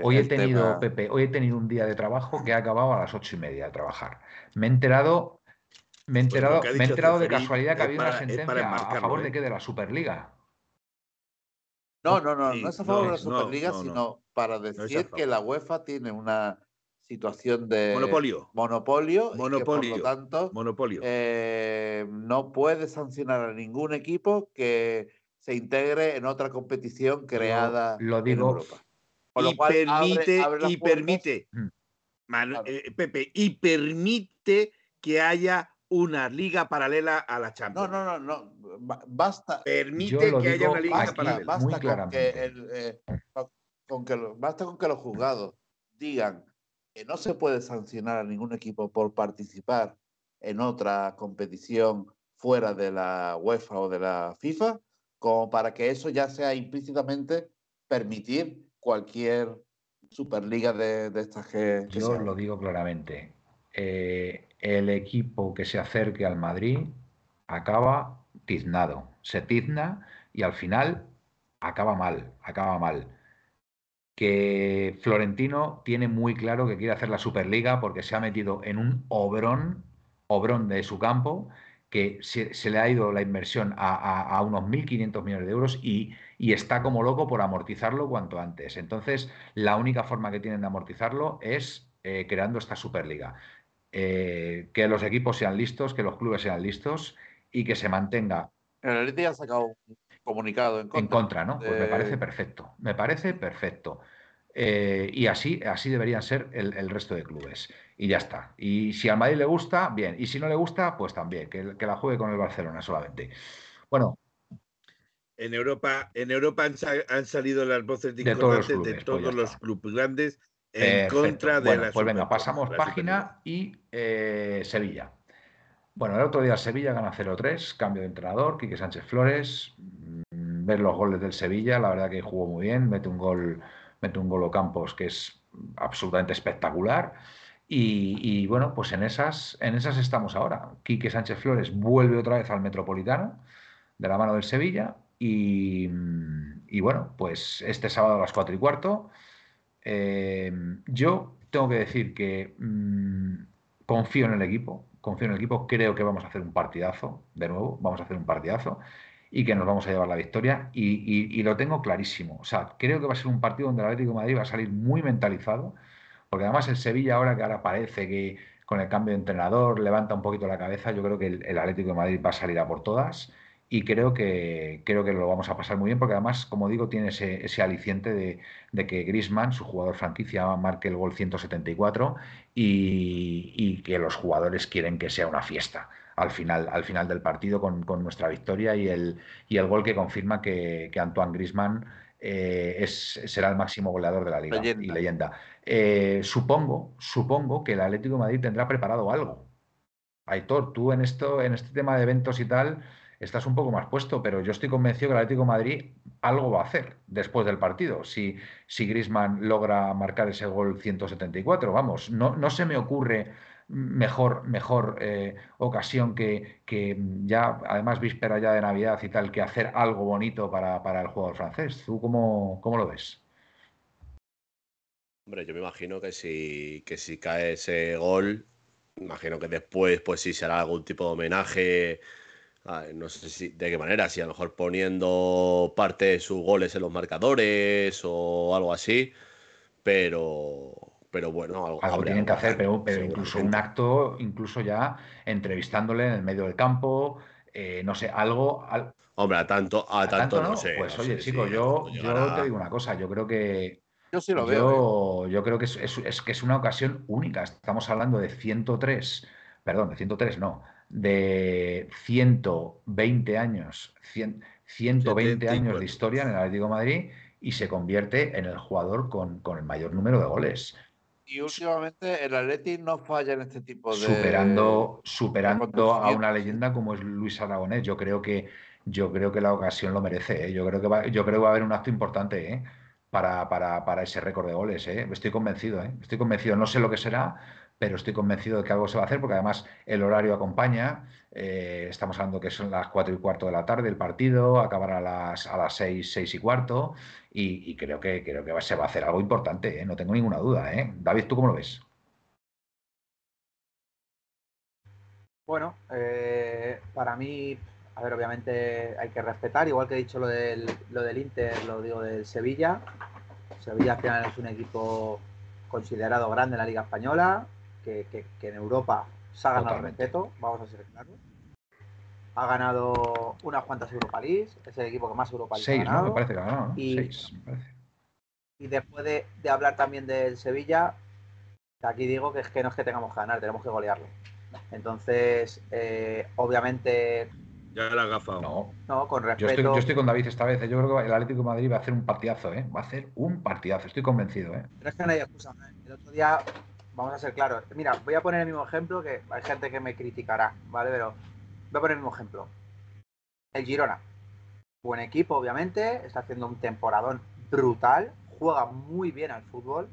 hoy he tenido, tema? Pepe, hoy he tenido un día de trabajo que ha acabado a las ocho y media de trabajar. Me he enterado, me he Pues enterado, me he enterado de casualidad que había una sentencia a- favor ¿eh? de qué, de la Superliga. No, no, no, Sí, no es a favor de la Superliga, no, no. sino para decir que la UEFA tiene una situación de Monopolio, monopolio, y que por lo tanto monopolio. eh, no puede sancionar a ningún equipo que se integre en otra competición creada lo en digo- Europa. Con lo y cual permite, abre y puertas- permite, Mm. Manu- Claro. eh, Pepe, y permite que haya una liga paralela a la No, Champions. no, no, no. ba- Basta, Permite que haya una liga aquí paralela. basta con que el, eh, con que lo- basta con que los juzgados digan que no se puede sancionar a ningún equipo por participar en otra competición fuera de la UEFA o de la FIFA, como para que eso ya sea implícitamente permitir cualquier superliga de, de estas que, que Yo lo digo claramente. Eh, el equipo que se acerque al Madrid acaba tiznado. Se tizna y al final acaba mal, acaba mal. Que Florentino tiene muy claro que quiere hacer la Superliga porque se ha metido en un obrón, obrón de su campo, que se, le ha ido la inversión a, unos 1.500 millones de euros y, y está como loco por amortizarlo cuanto antes. Entonces, la única forma que tienen de amortizarlo es eh, creando esta Superliga. Eh, que los equipos sean listos, que los clubes sean listos y que se mantenga El Atleti ha sacado un comunicado en contra. en contra, ¿no? Pues me parece perfecto, me parece perfecto. Eh, y así, así deberían ser el, el resto de clubes. Y ya está. Y si al Madrid le gusta, bien. Y si no le gusta, pues también, que, que la juegue con el Barcelona solamente. Bueno, En Europa, en Europa han, sa- han salido las voces De todos los discordantes de pues todos ya los está. clubes grandes en Perfecto. contra de Bueno, la pues venga, pasamos la página y eh, Sevilla. Bueno, el otro día Sevilla gana 0-3, cambio de entrenador, Quique Sánchez Flores. mm, Ver los goles del Sevilla, la verdad que jugó muy bien, mete un gol, mete un gol Ocampos que es absolutamente espectacular. Y, y, bueno, pues en esas, en esas estamos ahora. Quique Sánchez Flores vuelve otra vez al Metropolitano de la mano del Sevilla. Y, y bueno, pues este sábado a las 4 y cuarto. Eh, yo tengo que decir que mm, confío en el equipo, confío en el equipo, creo que vamos a hacer un partidazo, de nuevo, vamos a hacer un partidazo y que nos vamos a llevar la victoria y, lo tengo clarísimo. O sea, creo que va a ser un partido donde el Atlético de Madrid va a salir muy mentalizado, porque además el Sevilla ahora que ahora parece que con el cambio de entrenador levanta un poquito la cabeza, yo creo que el, el Atlético de Madrid va a salir a por todas y creo que, creo que lo vamos a pasar muy bien, porque además, como digo, tiene ese, ese aliciente de, de que Griezmann, su jugador franquicia, marque el gol 174 y, y que los jugadores quieren que sea una fiesta al final, al final del partido con, con nuestra victoria y el, y el gol que confirma que, que Antoine Griezmann eh, es, será el máximo goleador de la liga Leyenda. y leyenda. Eh, supongo, supongo que el Atlético de Madrid tendrá preparado algo. Aitor, tú en esto, en este tema de eventos y tal, estás un poco más puesto, pero yo estoy convencido que el Atlético Madrid algo va a hacer después del partido. Si, si Griezmann logra marcar ese gol 174, vamos, no, no se me ocurre mejor, mejor eh, ocasión que, que ya, además víspera ya de Navidad y tal, que hacer algo bonito para, para el jugador francés. ¿Tú cómo, cómo lo ves? Hombre, yo me imagino que si, que si cae ese gol, imagino que después, pues sí será algún tipo de homenaje. A- no sé si de qué manera, si a lo mejor poniendo parte de sus goles en los marcadores o algo así. Pero, pero bueno, algo, Algo tienen que hacer, pero, incluso un acto, incluso ya entrevistándole en el medio del campo, eh, no sé, algo, al- Hombre, a tanto, a a tanto, tanto no no. sé. Pues no oye, sé chico, yo, yo te digo una cosa, yo creo que Yo sí lo veo. ¿eh? Yo, yo creo que es, es- es que es una ocasión única. Estamos hablando de 103, perdón, de 103 no, de 120 años, 100 120 años 74. de historia en el Atlético de Madrid y se convierte en el jugador con, con el mayor número de goles, Y últimamente el Atleti no falla en este tipo de. superando, superando a una leyenda como es Luis Aragonés. Yo creo que, yo creo que la ocasión lo merece. ¿eh? Yo, creo que va, yo creo que va a haber un acto importante ¿eh? para, para, para ese récord de goles. ¿eh? Estoy convencido, estoy convencido. No sé lo que será, pero estoy convencido de que algo se va a hacer porque además el horario acompaña. eh, estamos hablando que son las 4 y cuarto de la tarde el partido, acabará a las, a las 6, 6 y cuarto y, creo que, creo que se va a hacer algo importante, ¿eh? no tengo ninguna duda. ¿eh? David, ¿tú cómo lo ves? Bueno, para mí, a ver, obviamente hay que respetar, igual que he dicho lo del, lo del Inter, lo digo del Sevilla. Sevilla al final es un equipo considerado grande en la Liga Española, que, que- que en Europa se ha ganado el Totalmente. respeto, vamos a ser claros. Ha ganado unas cuantas Europa League, es el equipo que más Europa League ha Seis, ¿no? ganado. Me parece que ha ganado, ¿no? Y- Seis, me parece. Y después de, de hablar también del Sevilla, aquí digo que es que no es que tengamos que ganar, tenemos que golearlo. Entonces, eh, obviamente, Ya la ha gafado. No, no, con yo estoy, respeto. yo estoy con David esta vez. Yo creo que el Atlético de Madrid va a hacer un partidazo, ¿eh? Va a hacer un partidazo, estoy convencido, ¿eh? Pero es que no hay excusa. ¿eh? El otro día, vamos a ser claros. Mira, voy a poner el mismo ejemplo que hay gente que me criticará, ¿vale? Pero voy a poner el mismo ejemplo. El Girona. Buen equipo, obviamente. Está haciendo un temporadón brutal. Juega muy bien al fútbol.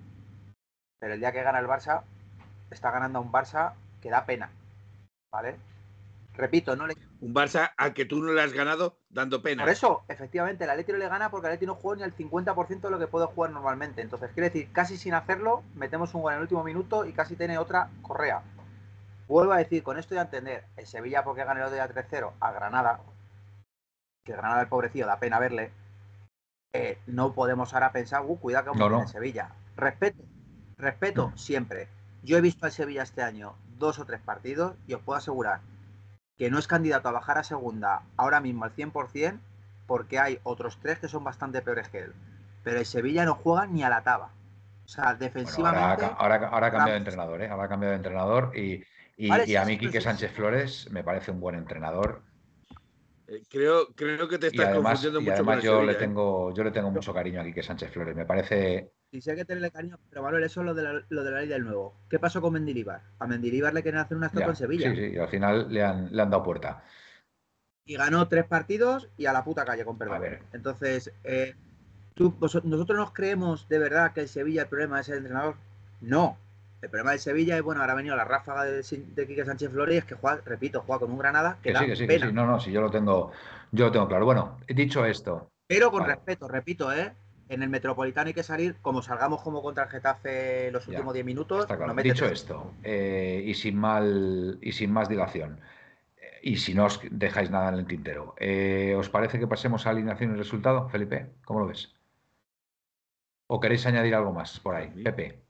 Pero el día que gana el Barça, está ganando a un Barça que da pena. ¿Vale? Repito, no le Un Barça al que tú no le has ganado dando pena. por eso, efectivamente, el Atleti no le gana porque el Atleti no juega ni al 50% de lo que puede jugar normalmente. Entonces, quiere decir, casi sin hacerlo, metemos un gol en el último minuto y casi tiene otra Correa. Vuelvo a decir, con esto ya entender, el Sevilla porque gana el otro día 3-0 a Granada, que Granada el pobrecillo da pena verle, eh, no podemos ahora pensar, uh, cuidado que vamos No, a no. tener Sevilla. Respeto, respeto siempre. Yo he visto al Sevilla este año dos o tres partidos y os puedo asegurar que no es candidato a bajar a segunda ahora mismo al 100% porque hay otros tres que son bastante peores que él. Pero el Sevilla no juega ni a la taba. O sea, Bueno, ahora, defensivamente... ahora, ahora ha cambiado de entrenador, ¿eh? Ahora ha cambiado de entrenador y, y- Vale, y sí, a mí Quique sí, Sánchez Flores me parece un buen entrenador creo, creo que te y estás además, confundiendo y mucho además con el yo, le Sevilla, ¿eh? tengo, yo le tengo mucho cariño a Quique Sánchez Flores. Me parece Y si hay que tenerle cariño, pero Manuel, eso es lo de la, lo de la ley del nuevo. ¿Qué pasó con Mendilibar? A Mendilibar le quieren hacer una estatua en Sevilla. Sí, sí, y al final le han, le han dado puerta. Y ganó tres partidos y a la puta calle, con perdón. A ver. Entonces, eh, ¿tú, vos- ¿nosotros nos creemos de verdad que el Sevilla el problema es el entrenador? No. El problema del Sevilla es, bueno, ahora ha venido la ráfaga de, de Quique Sánchez Flores que juega, repito, juega con un Granada que, Que da sí, que sí, que pena. sí. No, no, si yo lo tengo, yo lo tengo claro. Bueno, dicho esto, Pero con Vale. respeto, repito, ¿eh? En el Metropolitano hay que salir, como salgamos como contra el Getafe los Ya, últimos 10 minutos. está claro. Dicho tres. esto, eh, y sin mal, y sin más dilación, eh, y si no os dejáis nada en el tintero, eh, ¿os parece que pasemos a alineación y resultado, Felipe? ¿Cómo lo ves? ¿O queréis añadir algo más por ahí? Pepe,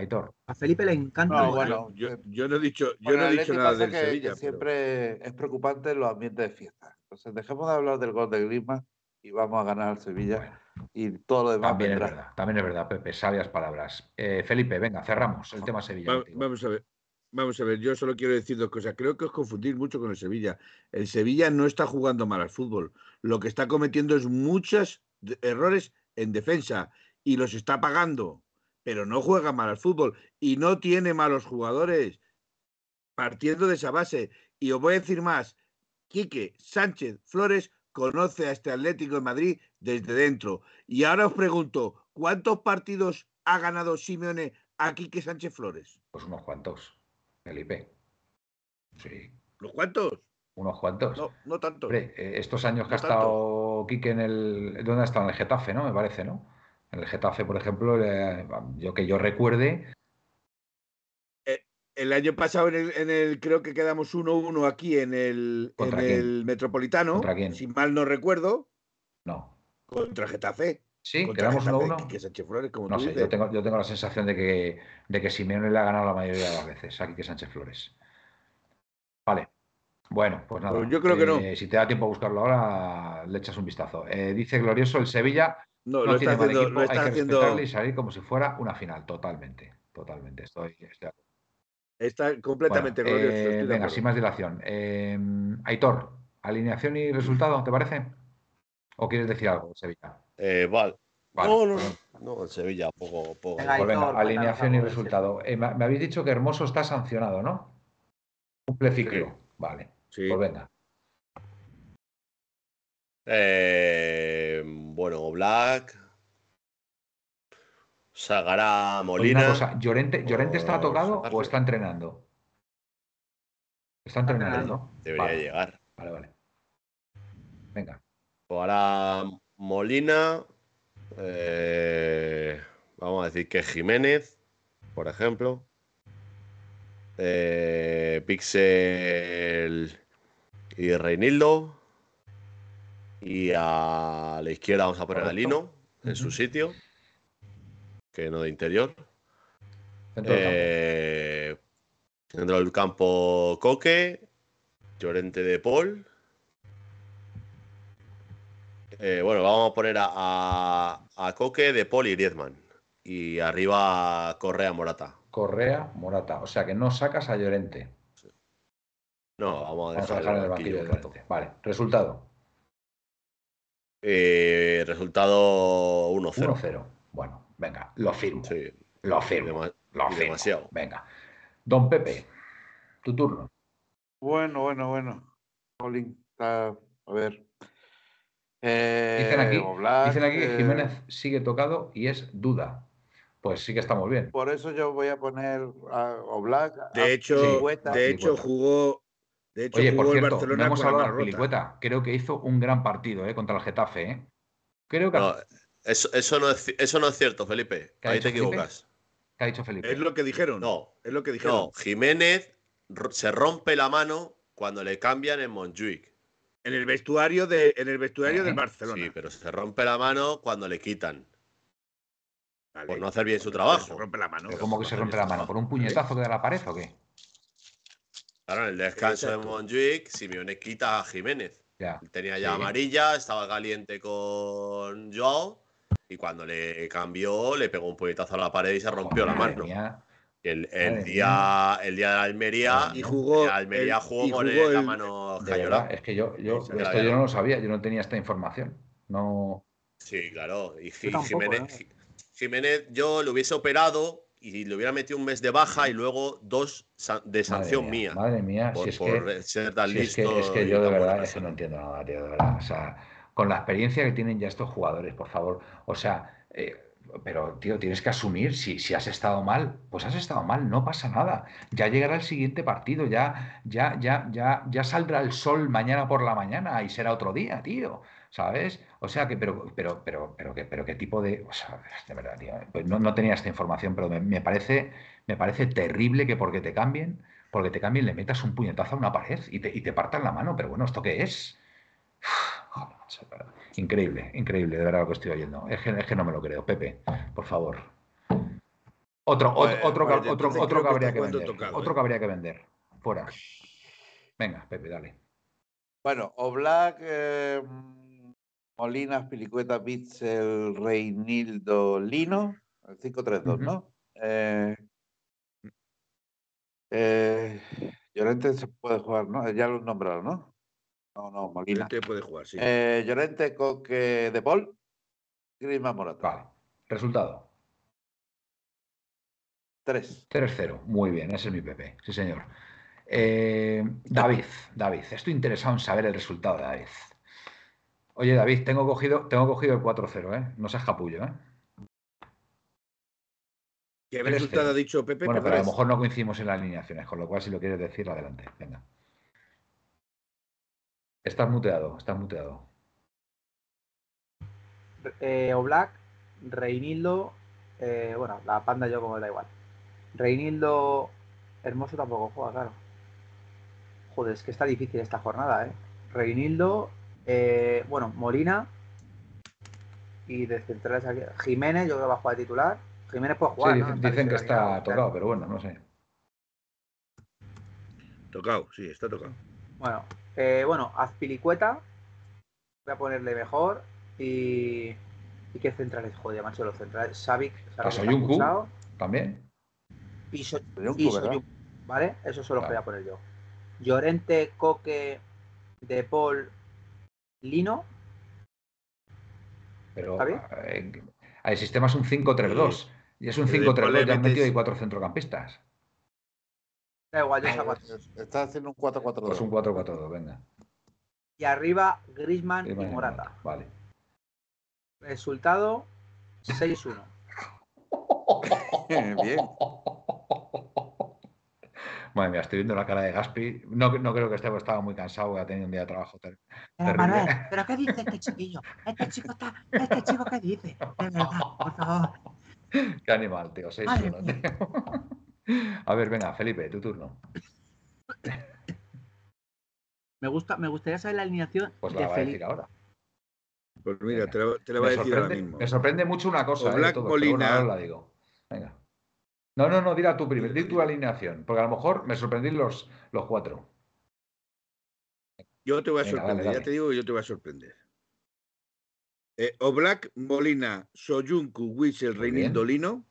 Aitor. A Felipe le encanta No, bueno, Yo, yo no he dicho, yo no he dicho nada del que- Sevilla. que pero- siempre es preocupante los ambientes de fiesta. Entonces, dejemos de hablar del gol de Griezmann y vamos a ganar al Sevilla Bueno, y todo lo demás también es verdad, también es verdad, Pepe, sabias palabras. Eh, Felipe, venga, cerramos el tema Sevilla. Va- vamos a ver. Vamos a ver, yo solo quiero decir dos cosas. Creo que os confundís mucho con el Sevilla. El Sevilla no está jugando mal al fútbol. Lo que está cometiendo es muchos errores en defensa y los está pagando. Pero no juega mal al fútbol y no tiene malos jugadores. Partiendo de esa base. Y os voy a decir más. Quique Sánchez Flores conoce a este Atlético de Madrid desde dentro. Y ahora os pregunto, ¿cuántos partidos ha ganado Simeone a Quique Sánchez Flores? Pues unos cuantos, Felipe. Sí, ¿Los cuántos? unos cuantos. No, no tanto. Hombre, eh, estos años que ha estado Quique en el. ¿Dónde ha estado? En el Getafe, ¿no? Me parece, ¿no? En el Getafe, por ejemplo, eh, yo que yo recuerde, El año pasado en el, en el- creo que quedamos 1-1 aquí en el, en el Metropolitano. ¿Contra quién? Si mal no recuerdo, no. contra Getafe. Sí, quedamos Getafe, 1-1. Quique Sánchez Flores, como No tú sé, dices. yo tengo, yo tengo la sensación de que, de que Simeone le ha ganado la mayoría de las veces a Quique Sánchez Flores. Vale. Bueno, pues nada. Pues yo creo que no. eh, Si te da tiempo a buscarlo ahora, le echas un vistazo. Eh, dice Glorioso, el Sevilla No, no lo está haciendo, equipo, lo está hay que haciendo, respetarle y salir como si fuera una final. Totalmente, totalmente. Estoy, estoy está completamente Bueno, glorioso. eh, venga, sin más dilación. Eh, Aitor, alineación y resultado, ¿te parece? ¿O quieres decir algo Sevilla? Eh, vale. Vale, no, no, no. Sevilla, poco, poco. Venga, Pues alineación y resultado. Eh, me, me habéis dicho que Hermoso está sancionado, ¿no? Cumple ciclo. Sí. Vale. Sí. Pues venga. Eh, bueno, Black. Sagara Oye, Molina. Cosa, ¿Llorente, ¿Llorente está por tocado o está entrenando? Está entrenando. Debería Vale, llegar. Vale, vale. Venga. Ahora Molina. eh, vamos a decir que Jiménez, por ejemplo. Eh, Pixel y Reinildo. Y a la izquierda vamos a poner a. Lino en su sitio. Que no de interior. Centro del campo. Eh, dentro del campo Coque, Llorente de Paul. Eh, bueno, vamos a poner a, a, a Coque, de Paul y Griezmann. Y arriba Correa Morata. Correa, Morata. O sea que no sacas a Llorente. No, vamos a Vamos a dejar, en el banquillo. Vale. Resultado. Eh, resultado 1-0. 1-0. Bueno, venga, lo firmo. Sí, Lo firmo. dema- Lo firmo. demasiado. Venga. Don Pepe, tu turno. Bueno, bueno, bueno. Colin, está- a ver. Eh, Dicen aquí, Oblak, dicen aquí que eh, Jiménez sigue tocado y es duda. Pues sí que estamos bien. Por eso yo voy a poner a Oblak. a De hecho, de hecho jugó. De hecho, Oye, por jugó el cierto, no Barcelona hemos hablado de. Pilicueta. Creo que hizo un gran partido eh, contra el Getafe. ¿eh? Creo que No, eso, eso, no es, ci- eso no es cierto, Felipe. ¿Qué ha Ahí te Felipe? equivocas. ¿Qué ha dicho Felipe. Es lo que dijeron. No, Es lo que dijeron. No, Jiménez se rompe la mano cuando le cambian en Montjuic. En el vestuario, de, en el vestuario Eh, del Barcelona. Sí, pero se rompe la mano cuando le quitan. Vale. Por no hacer bien su Se trabajo. rompe la mano. ¿Pero ¿Cómo que se rompe la mano? ¿Por un puñetazo que da la pared o qué? Claro, en el descanso de Exacto. Montjuic, Simeone quita a Jiménez. Ya. Tenía ya Sí. amarilla, estaba caliente con Joao. Y cuando le cambió, le pegó un puñetazo a la pared y se rompió la mano. mía. El, el Madre día, el día de la Almería, Y jugó el Almería el- jugó y con jugó el- la el- mano De Jayola. verdad, es que yo, yo, esto yo no lo sabía, yo no tenía esta información. No. Sí, claro. Y tampoco, Jiménez, ¿eh? Ji- Jiménez, yo lo hubiese operado y le hubiera metido un mes de baja y luego dos de sanción madre mía. Madre mía, por si es por que. ser tan Si es listo. que, es que yo de verdad es que no entiendo nada, tío, de verdad. O sea, con la experiencia que tienen ya estos jugadores, por favor. O sea, eh, pero tío, tienes que asumir, si, si has estado mal, pues has estado mal, no pasa nada. Ya llegará el siguiente partido, ya, ya, ya, ya, ya saldrá el sol mañana por la mañana y será otro día, tío. ¿Sabes? O sea que, pero, pero, pero, pero, que, pero qué tipo de. O sea, de verdad, tío. pues no, no tenía esta información, pero me, me parece, me parece terrible que porque te cambien, porque te cambien, le metas un puñetazo a una pared y te, y te partan la mano. Pero bueno, ¿esto qué es? Joder. Increíble, increíble, de verdad lo que estoy oyendo. Es que, es que no me lo creo. Pepe, por favor. Otro, otro, otro, otro, que habría que vender. tocado, Otro ¿eh? que habría que vender. Fuera. Venga, Pepe, dale. Bueno, Oblak, eh, Molina, Pilicueta, Bitzel, Reinildo, Lino, el 5-3-2, Ujú. ¿no? Eh, eh, Llorente se puede jugar, ¿no? Ya lo he nombrado, ¿no? No, no, Molina. Llorente puede jugar, sí. Eh, Llorente, Coque, De Paul, Griezmann, Morata. Vale. Resultado. 3. 3-0. Muy bien, ese es mi Pepe. Sí, señor. Eh, David, David, estoy interesado en saber el resultado de David. Oye, David, tengo cogido, tengo cogido el 4-0, ¿eh? No seas capullo, ¿eh? ¿Qué 3-0. resultado ha dicho Pepe? Bueno, pero a lo mejor no coincidimos en las alineaciones, con lo cual, si lo quieres decir, adelante. Venga. Estás muteado, estás muteado. Eh, Oblak, Reinildo, eh, bueno, la panda yo como da igual. Reinildo, Hermoso tampoco juega, claro. Joder, es que está difícil esta jornada, ¿eh? Reinildo, eh, bueno, Molina y de centrales aquí. Jiménez, yo creo que va a jugar de titular. Jiménez puede jugar. Sí, ¿no? dicen, dicen que está tocado, pero bueno, no sé. Tocado, sí, está tocado. Bueno, eh, bueno, Azpilicueta. Voy a ponerle mejor. Y. ¿Y qué centrales? Joder, macho, los centrales. Savic. ¿También? Y, So- Soyuncu, y ¿verdad? Soyuncu, ¿Vale? Eso solo Vale. voy a poner yo. Llorente, Coque, De Paul, Lino. pero ¿Está bien? eh, el sistema es un 5-3-2. Y es un Pero 5-3-2, después le ya han metido ahí cuatro centrocampistas. Da igual, yo Ah, saco a- Está haciendo un 4-4-2. Pues un 4-4-2, venga. Y arriba, Grisman y Griezmann y Morata. Vale. Resultado 6-1. Bien. Madre mía, estoy viendo la cara de Gaspi. No, no creo que esté, porque estaba muy cansado, ha tenido un día de trabajo. ter- Pero Terrible. Manuel, ¿pero qué dice este chiquillo? Este chico está. ¿Este chico qué dice? De verdad, por favor. Qué animal, tío. seis Madre uno, tío. A ver, venga, Felipe, tu turno. Me, gusta, me gustaría saber la alineación Pues de la va a decir ahora. Pues mira, te lo, te lo voy a decir ahora mismo. me sorprende mucho una cosa, O eh, de Black pero bueno, Molina. ahora la digo. Venga. No, no, no, dila tú primero, di tu alineación, porque a lo mejor me sorprendí los, los cuatro. Yo te voy a Venga, sorprender, dale, ya te digo que yo te voy a sorprender. Eh, Oblak, Molina, Soyuncu, Wissel, Reinildo, Lino.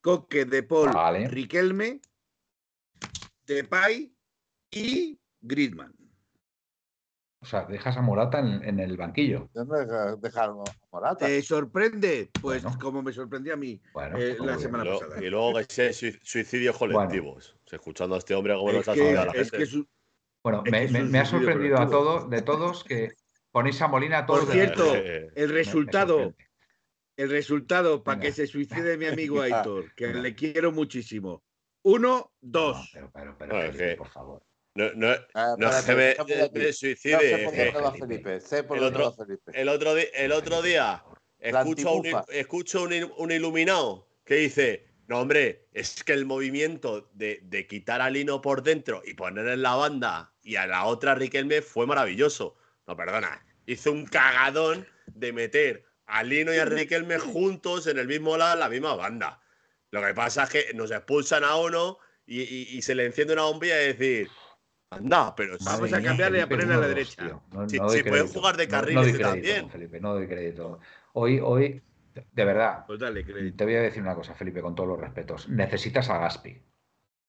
Coque, De Paul, Vale. Riquelme, Depay y Griezmann. O sea, dejas a Morata en, en el banquillo. Yo no dejo dejar a Morata. ¿Te sorprende? Pues Bueno. como me sorprendió a mí. Bueno, Eh, la semana bien. Pasada. y luego que suicidios colectivos. Escuchando a este hombre cómo Es nos ha que, a la es gente. que su- Bueno, Es me, que es me- un me ha sorprendido a todos, de todos, que ponéis a Molina a todos. Por cierto, Eh, el resultado, el resultado para que se suicide mi amigo. Aitor, que le quiero muchísimo. Uno, No, dos. pero, pero, pero, No, es Felipe, que- por favor. No, no, Ah, no que me, déjame de aquí. me No sé suicide. por dónde Felipe. Sé por El otro- va Felipe. el, otro di- el otro día escucho, un, escucho un, il- un iluminado que dice: No, hombre, es que el movimiento de, de quitar a Lino por dentro y poner en la banda y a la otra Riquelme fue maravilloso. No, perdona. Hizo un cagadón de meter a Lino y a Riquelme juntos en el mismo lado, en la misma banda. Lo que pasa es que nos expulsan a uno y, y- y se le enciende una bombilla y decir. Anda, pero si- Vamos a cambiarle y a ponerle a la derecha. tío. No, Sí, no doy sí, pueden jugar de No- carriles no, crédito, también. Felipe, no doy crédito. Hoy, hoy, de verdad, Pues dale, crédito. te voy a decir una cosa, Felipe, con todos los respetos. Necesitas a Gaspi.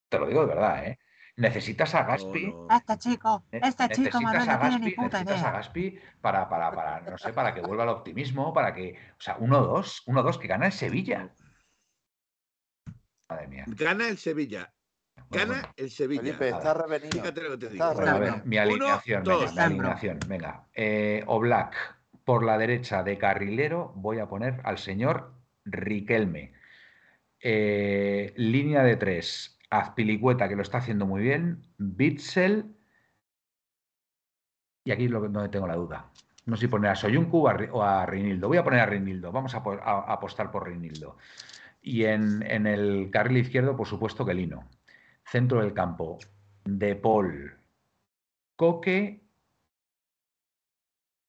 Te lo digo de verdad, ¿eh? Necesitas a Gaspi. No, no. Este chico, este chico, necesitas Manuel, a no tiene ni Gaspi, puta necesitas a. Gaspi para, para, para, no sé, para que vuelva el optimismo, para que, o sea, 1-2, 1-2, que gana el Sevilla. Madre mía. Gana el Sevilla. Gana el Sevilla. Felipe, está revenido. Fíjate lo que te Está digo. Bueno, a Bueno, ver, mi uno, alineación, dos. venga, mi alineación, venga. Eh, Oblak, por la derecha de carrilero, voy a poner al señor Riquelme. Eh, línea de tres, Azpilicueta, que lo está haciendo muy bien, Bitzel, y aquí es lo que donde tengo la duda. No sé si poner a Soyuncu o a, Ri- o a Reinildo. Voy a poner a Reinildo, vamos a, po- a- a apostar por Reinildo. Y en, en el carril izquierdo, por supuesto, que Lino. Centro del campo, De Paul, Coque,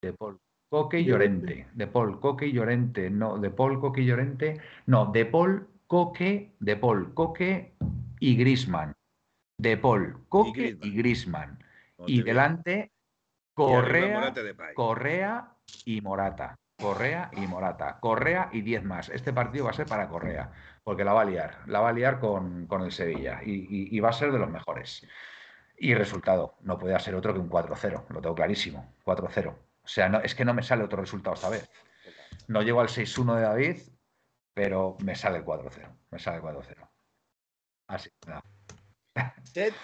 De Paul, Coque y Llorente. De Paul, Coque y Llorente. No, De Paul, Coque y Llorente. No, De Paul, Coque, De Paul, Coque y Grisman. De Paul, Coque y. Grisman. Como Y delante, Y arriba Correa, Morata. Correa y Morata. Correa y Morata. Correa y 10 más. Este partido va a ser para Correa, porque la va a liar. La va a liar con, con el Sevilla y, y- va a ser de los mejores. Y resultado, no puede ser otro que un 4-0, lo tengo clarísimo. 4-0. O sea, no, es que no me sale otro resultado esta vez. No llego al 6-1 de David, pero me sale el 4-0. Me sale el 4-0. Así nada.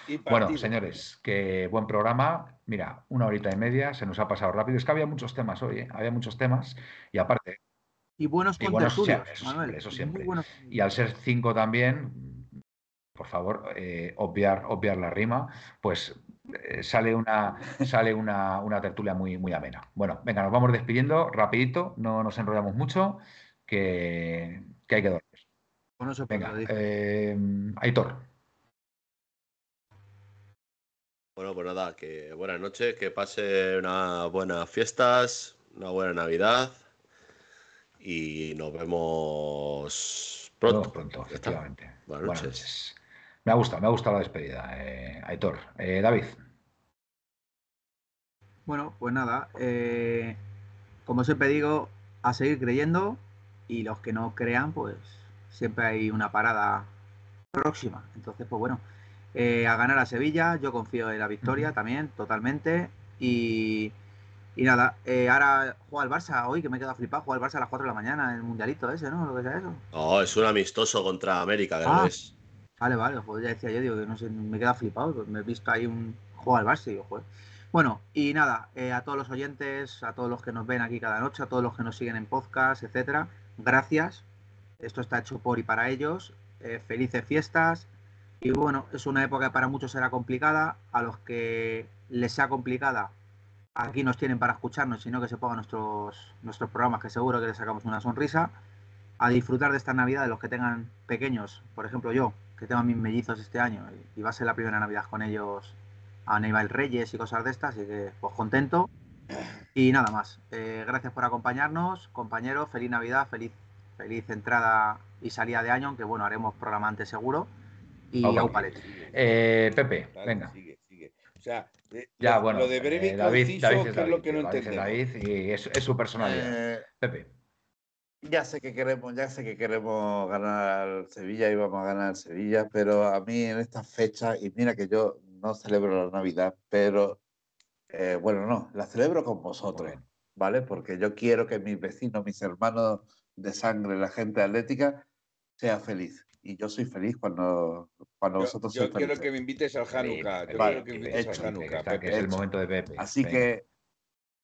Y Bueno, señores, que buen programa. Mira, una horita y media, se nos ha pasado rápido. Es que había muchos temas hoy, ¿eh? había muchos temas. Y aparte, Y buenos contertulios, eso Manuel. siempre, eso siempre. buenos. y al ser cinco también, por favor, eh, obviar, obviar la rima, pues eh, sale una, sale una, una tertulia muy, muy amena. Bueno, venga, nos vamos despidiendo rapidito, no nos enrollamos mucho, que, que hay que dormir. Pues no se Venga, Aitor. Bueno, pues nada, que buenas noches, que pase unas buenas fiestas, una buena Navidad y nos vemos pronto. pronto, efectivamente. Buenas Buenas noches. noches. Me ha gustado, me ha gustado la despedida, eh, Aitor. Eh, David. Bueno, pues nada, eh, como siempre digo, a seguir creyendo y los que no crean, pues siempre hay una parada próxima. Entonces, pues bueno, eh, a ganar a Sevilla, yo confío en la victoria también, totalmente. Y, Y nada, eh, ahora juega el Barça hoy, que me he quedado flipado, juega el Barça a las 4 de la mañana en el mundialito ese, ¿no? Lo que sea eso. No, es un amistoso contra América, que Ah. no es. Vale, vale, pues ya decía yo, digo que no sé, me he quedado flipado, pues me he visto ahí un juego al Barça y digo, joder. Bueno, y nada, eh, a todos los oyentes, a todos los que nos ven aquí cada noche, a todos los que nos siguen en podcast, etcétera, gracias. Esto está hecho por y para ellos. eh, felices fiestas. Y bueno, es una época que para muchos será complicada. A los que les sea complicada, aquí nos tienen para escucharnos, sino que se pongan nuestros, nuestros programas, que seguro que les sacamos una sonrisa. A disfrutar de esta Navidad, de los que tengan pequeños, por ejemplo yo, que tengo a mis mellizos este año, y, va a ser la primera Navidad con ellos a Aníbal Reyes y cosas de estas, así que pues contento. Y nada más. Eh, gracias por acompañarnos, compañeros. Feliz Navidad, feliz, feliz entrada y salida de año, aunque bueno, haremos programa antes seguro. Y. Eh, Pepe, venga. Sigue, sigue. O sea, eh, Ya, lo, bueno. lo de breve eh, y David, conciso, David es David, lo que no David es entendemos. David y es, es su personalidad. Eh, Pepe. Ya sé que queremos, ya sé que queremos ganar al Sevilla y vamos a ganar al Sevilla, pero a mí en estas fechas, y mira que yo no celebro la Navidad, pero eh, bueno, no, la celebro con vosotros. ¿vale? Porque yo quiero que mis vecinos, mis hermanos de sangre, la gente atlética, sea feliz. Y yo soy feliz cuando, cuando Yo, vosotros yo quiero que me invites al Hanukkah. Yo Vale, quiero que me Pepe, invites hecho, al Pepe, Hanukkah, está- que Pepe. es el hecho. momento de Pepe. Así Venga. que.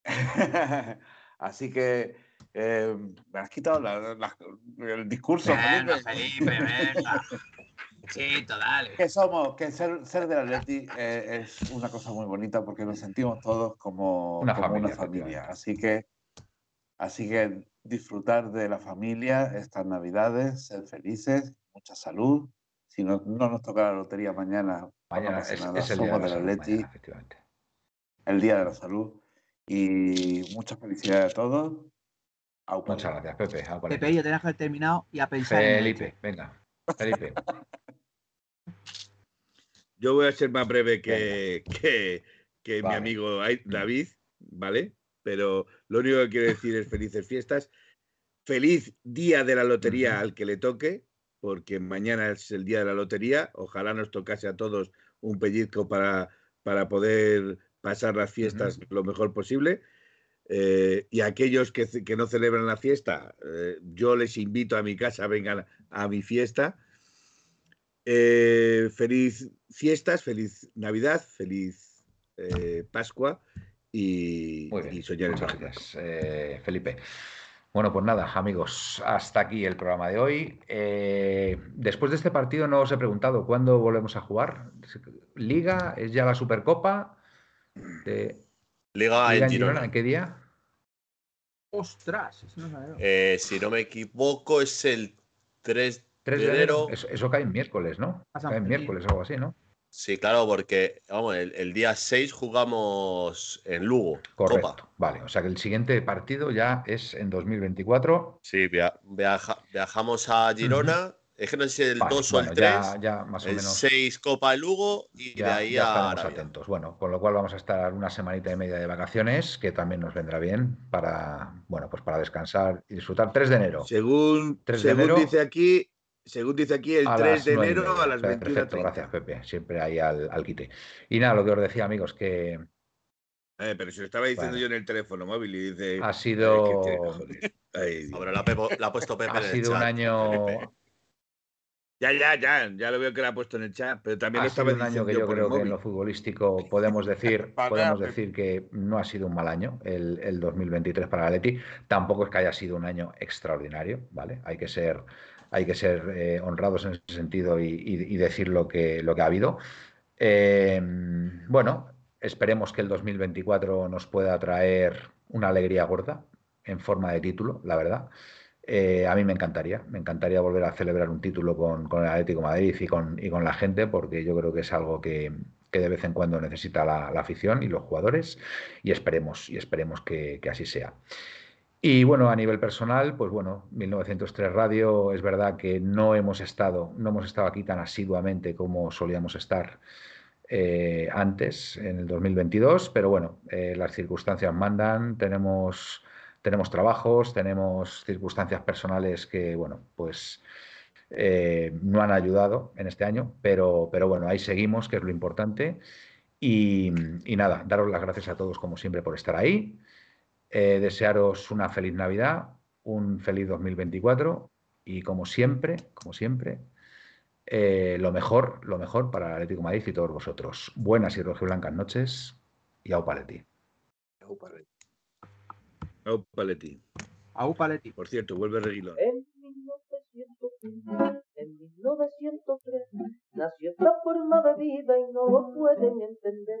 Así que. eh, me has quitado la- la- el discurso, Venga, Felipe. Felipe, venga. Chito, dale. Que somos, que ser, ser del Atleti eh, es una cosa muy bonita porque nos sentimos todos como Una como familia, una familia. Así que, así que disfrutar de la familia estas navidades, ser felices, mucha salud. Si no, no nos toca la lotería mañana, Mañana es, nada. es el día somos de la del salud, Atleti, mañana, efectivamente. el día de la salud. Y mucha felicidad a todos. Aupa. Muchas gracias, Pepe. Pepe, yo tenía que haber terminado y a pensar en Felipe, venga. Felipe. Yo voy a ser más breve que, que, que mi amigo David, ¿vale? Pero lo único que quiero decir es felices fiestas. Feliz día de la lotería al que le toque, porque mañana es el día de la lotería. Ojalá nos tocase a todos un pellizco para, para poder pasar las fiestas lo mejor posible. Eh, y aquellos que, que no celebran la fiesta, eh, yo les invito a mi casa, vengan a mi fiesta. Eh, feliz fiestas, feliz Navidad, feliz eh, Pascua y, Muy bien. y soñar en Felipe. Bueno, pues nada, amigos, hasta aquí el programa de hoy. Eh, después de este partido no os he preguntado cuándo volvemos a jugar. ¿Liga? ¿Es ya la Supercopa? De- Liga ¿Liga en en Girona? Girona. ¿En qué día? Ostras, eso no. Eh, si no me equivoco, es el 3 3 de de enero. enero. Eso, eso cae en miércoles, ¿no? Cae en miércoles o algo así, ¿no? Sí, claro, porque vamos, el, el día 6 jugamos en Lugo, Correcto. Copa. Vale, o sea que el siguiente partido ya es en 2024. Sí, via- viaja- viajamos a Girona. Es que no sé si el Vale, 2 o el 3. ya, ya más o el menos. 6 Copa en Lugo y de Ya, ahí ya a Arabia. atentos. Bueno, con lo cual vamos a estar una semanita y media de vacaciones, que también nos vendrá bien para, bueno, pues para descansar y disfrutar. 3 de enero. Según, 3 de según enero. dice aquí, según dice aquí, el a 3 las de enero a las Perfecto, 21.30. gracias, Pepe. Siempre ahí al, al quite. Y nada, lo que os decía, amigos, que Eh, pero se lo estaba diciendo Bueno. yo en el teléfono móvil y dice. ha "Ay, sido, que tiene cojones". Ay, la, Pepo- la ha puesto Pepe ha en el sido un chat, año, Felipe. Ya, ya, ya, ya lo veo que lo ha puesto en el chat, pero también ha lo estaba sido un año que yo el creo que en lo futbolístico podemos decir, podemos decir que no ha sido un mal año el, el 2023 para Atleti. Tampoco es que haya sido un año extraordinario, ¿vale? Hay que ser, hay que ser eh, honrados en ese sentido y, decir lo que, lo que ha habido. Eh, bueno, esperemos que el 2024 nos pueda traer una alegría gorda en forma de título, la verdad. Eh, a mí me encantaría, me encantaría volver a celebrar un título con, el Atlético Madrid y con, la gente, porque yo creo que es algo que, de vez en cuando necesita la, afición y los jugadores, y esperemos, y esperemos que así sea. Y bueno, a nivel personal, pues bueno, 1903 Radio, es verdad que no hemos estado, no hemos estado aquí tan asiduamente como solíamos estar eh, antes, en el 2022, pero bueno, eh, las circunstancias mandan, tenemos, tenemos trabajos, tenemos circunstancias personales que, bueno, pues eh, no han ayudado en este año, pero, pero bueno, ahí seguimos, que es lo importante. Y, y nada, daros las gracias a todos como siempre por estar ahí. Eh, desearos una feliz Navidad, un feliz 2024 y como siempre, como siempre, eh, lo mejor, lo mejor para el Atlético de Madrid y todos vosotros. Buenas y rojiblancas noches y au paleti. Au Paletti. Au Paletti. Por cierto, vuelve Reguilón. En 1903, en 1903, nació esta forma de vida y no lo pueden entender.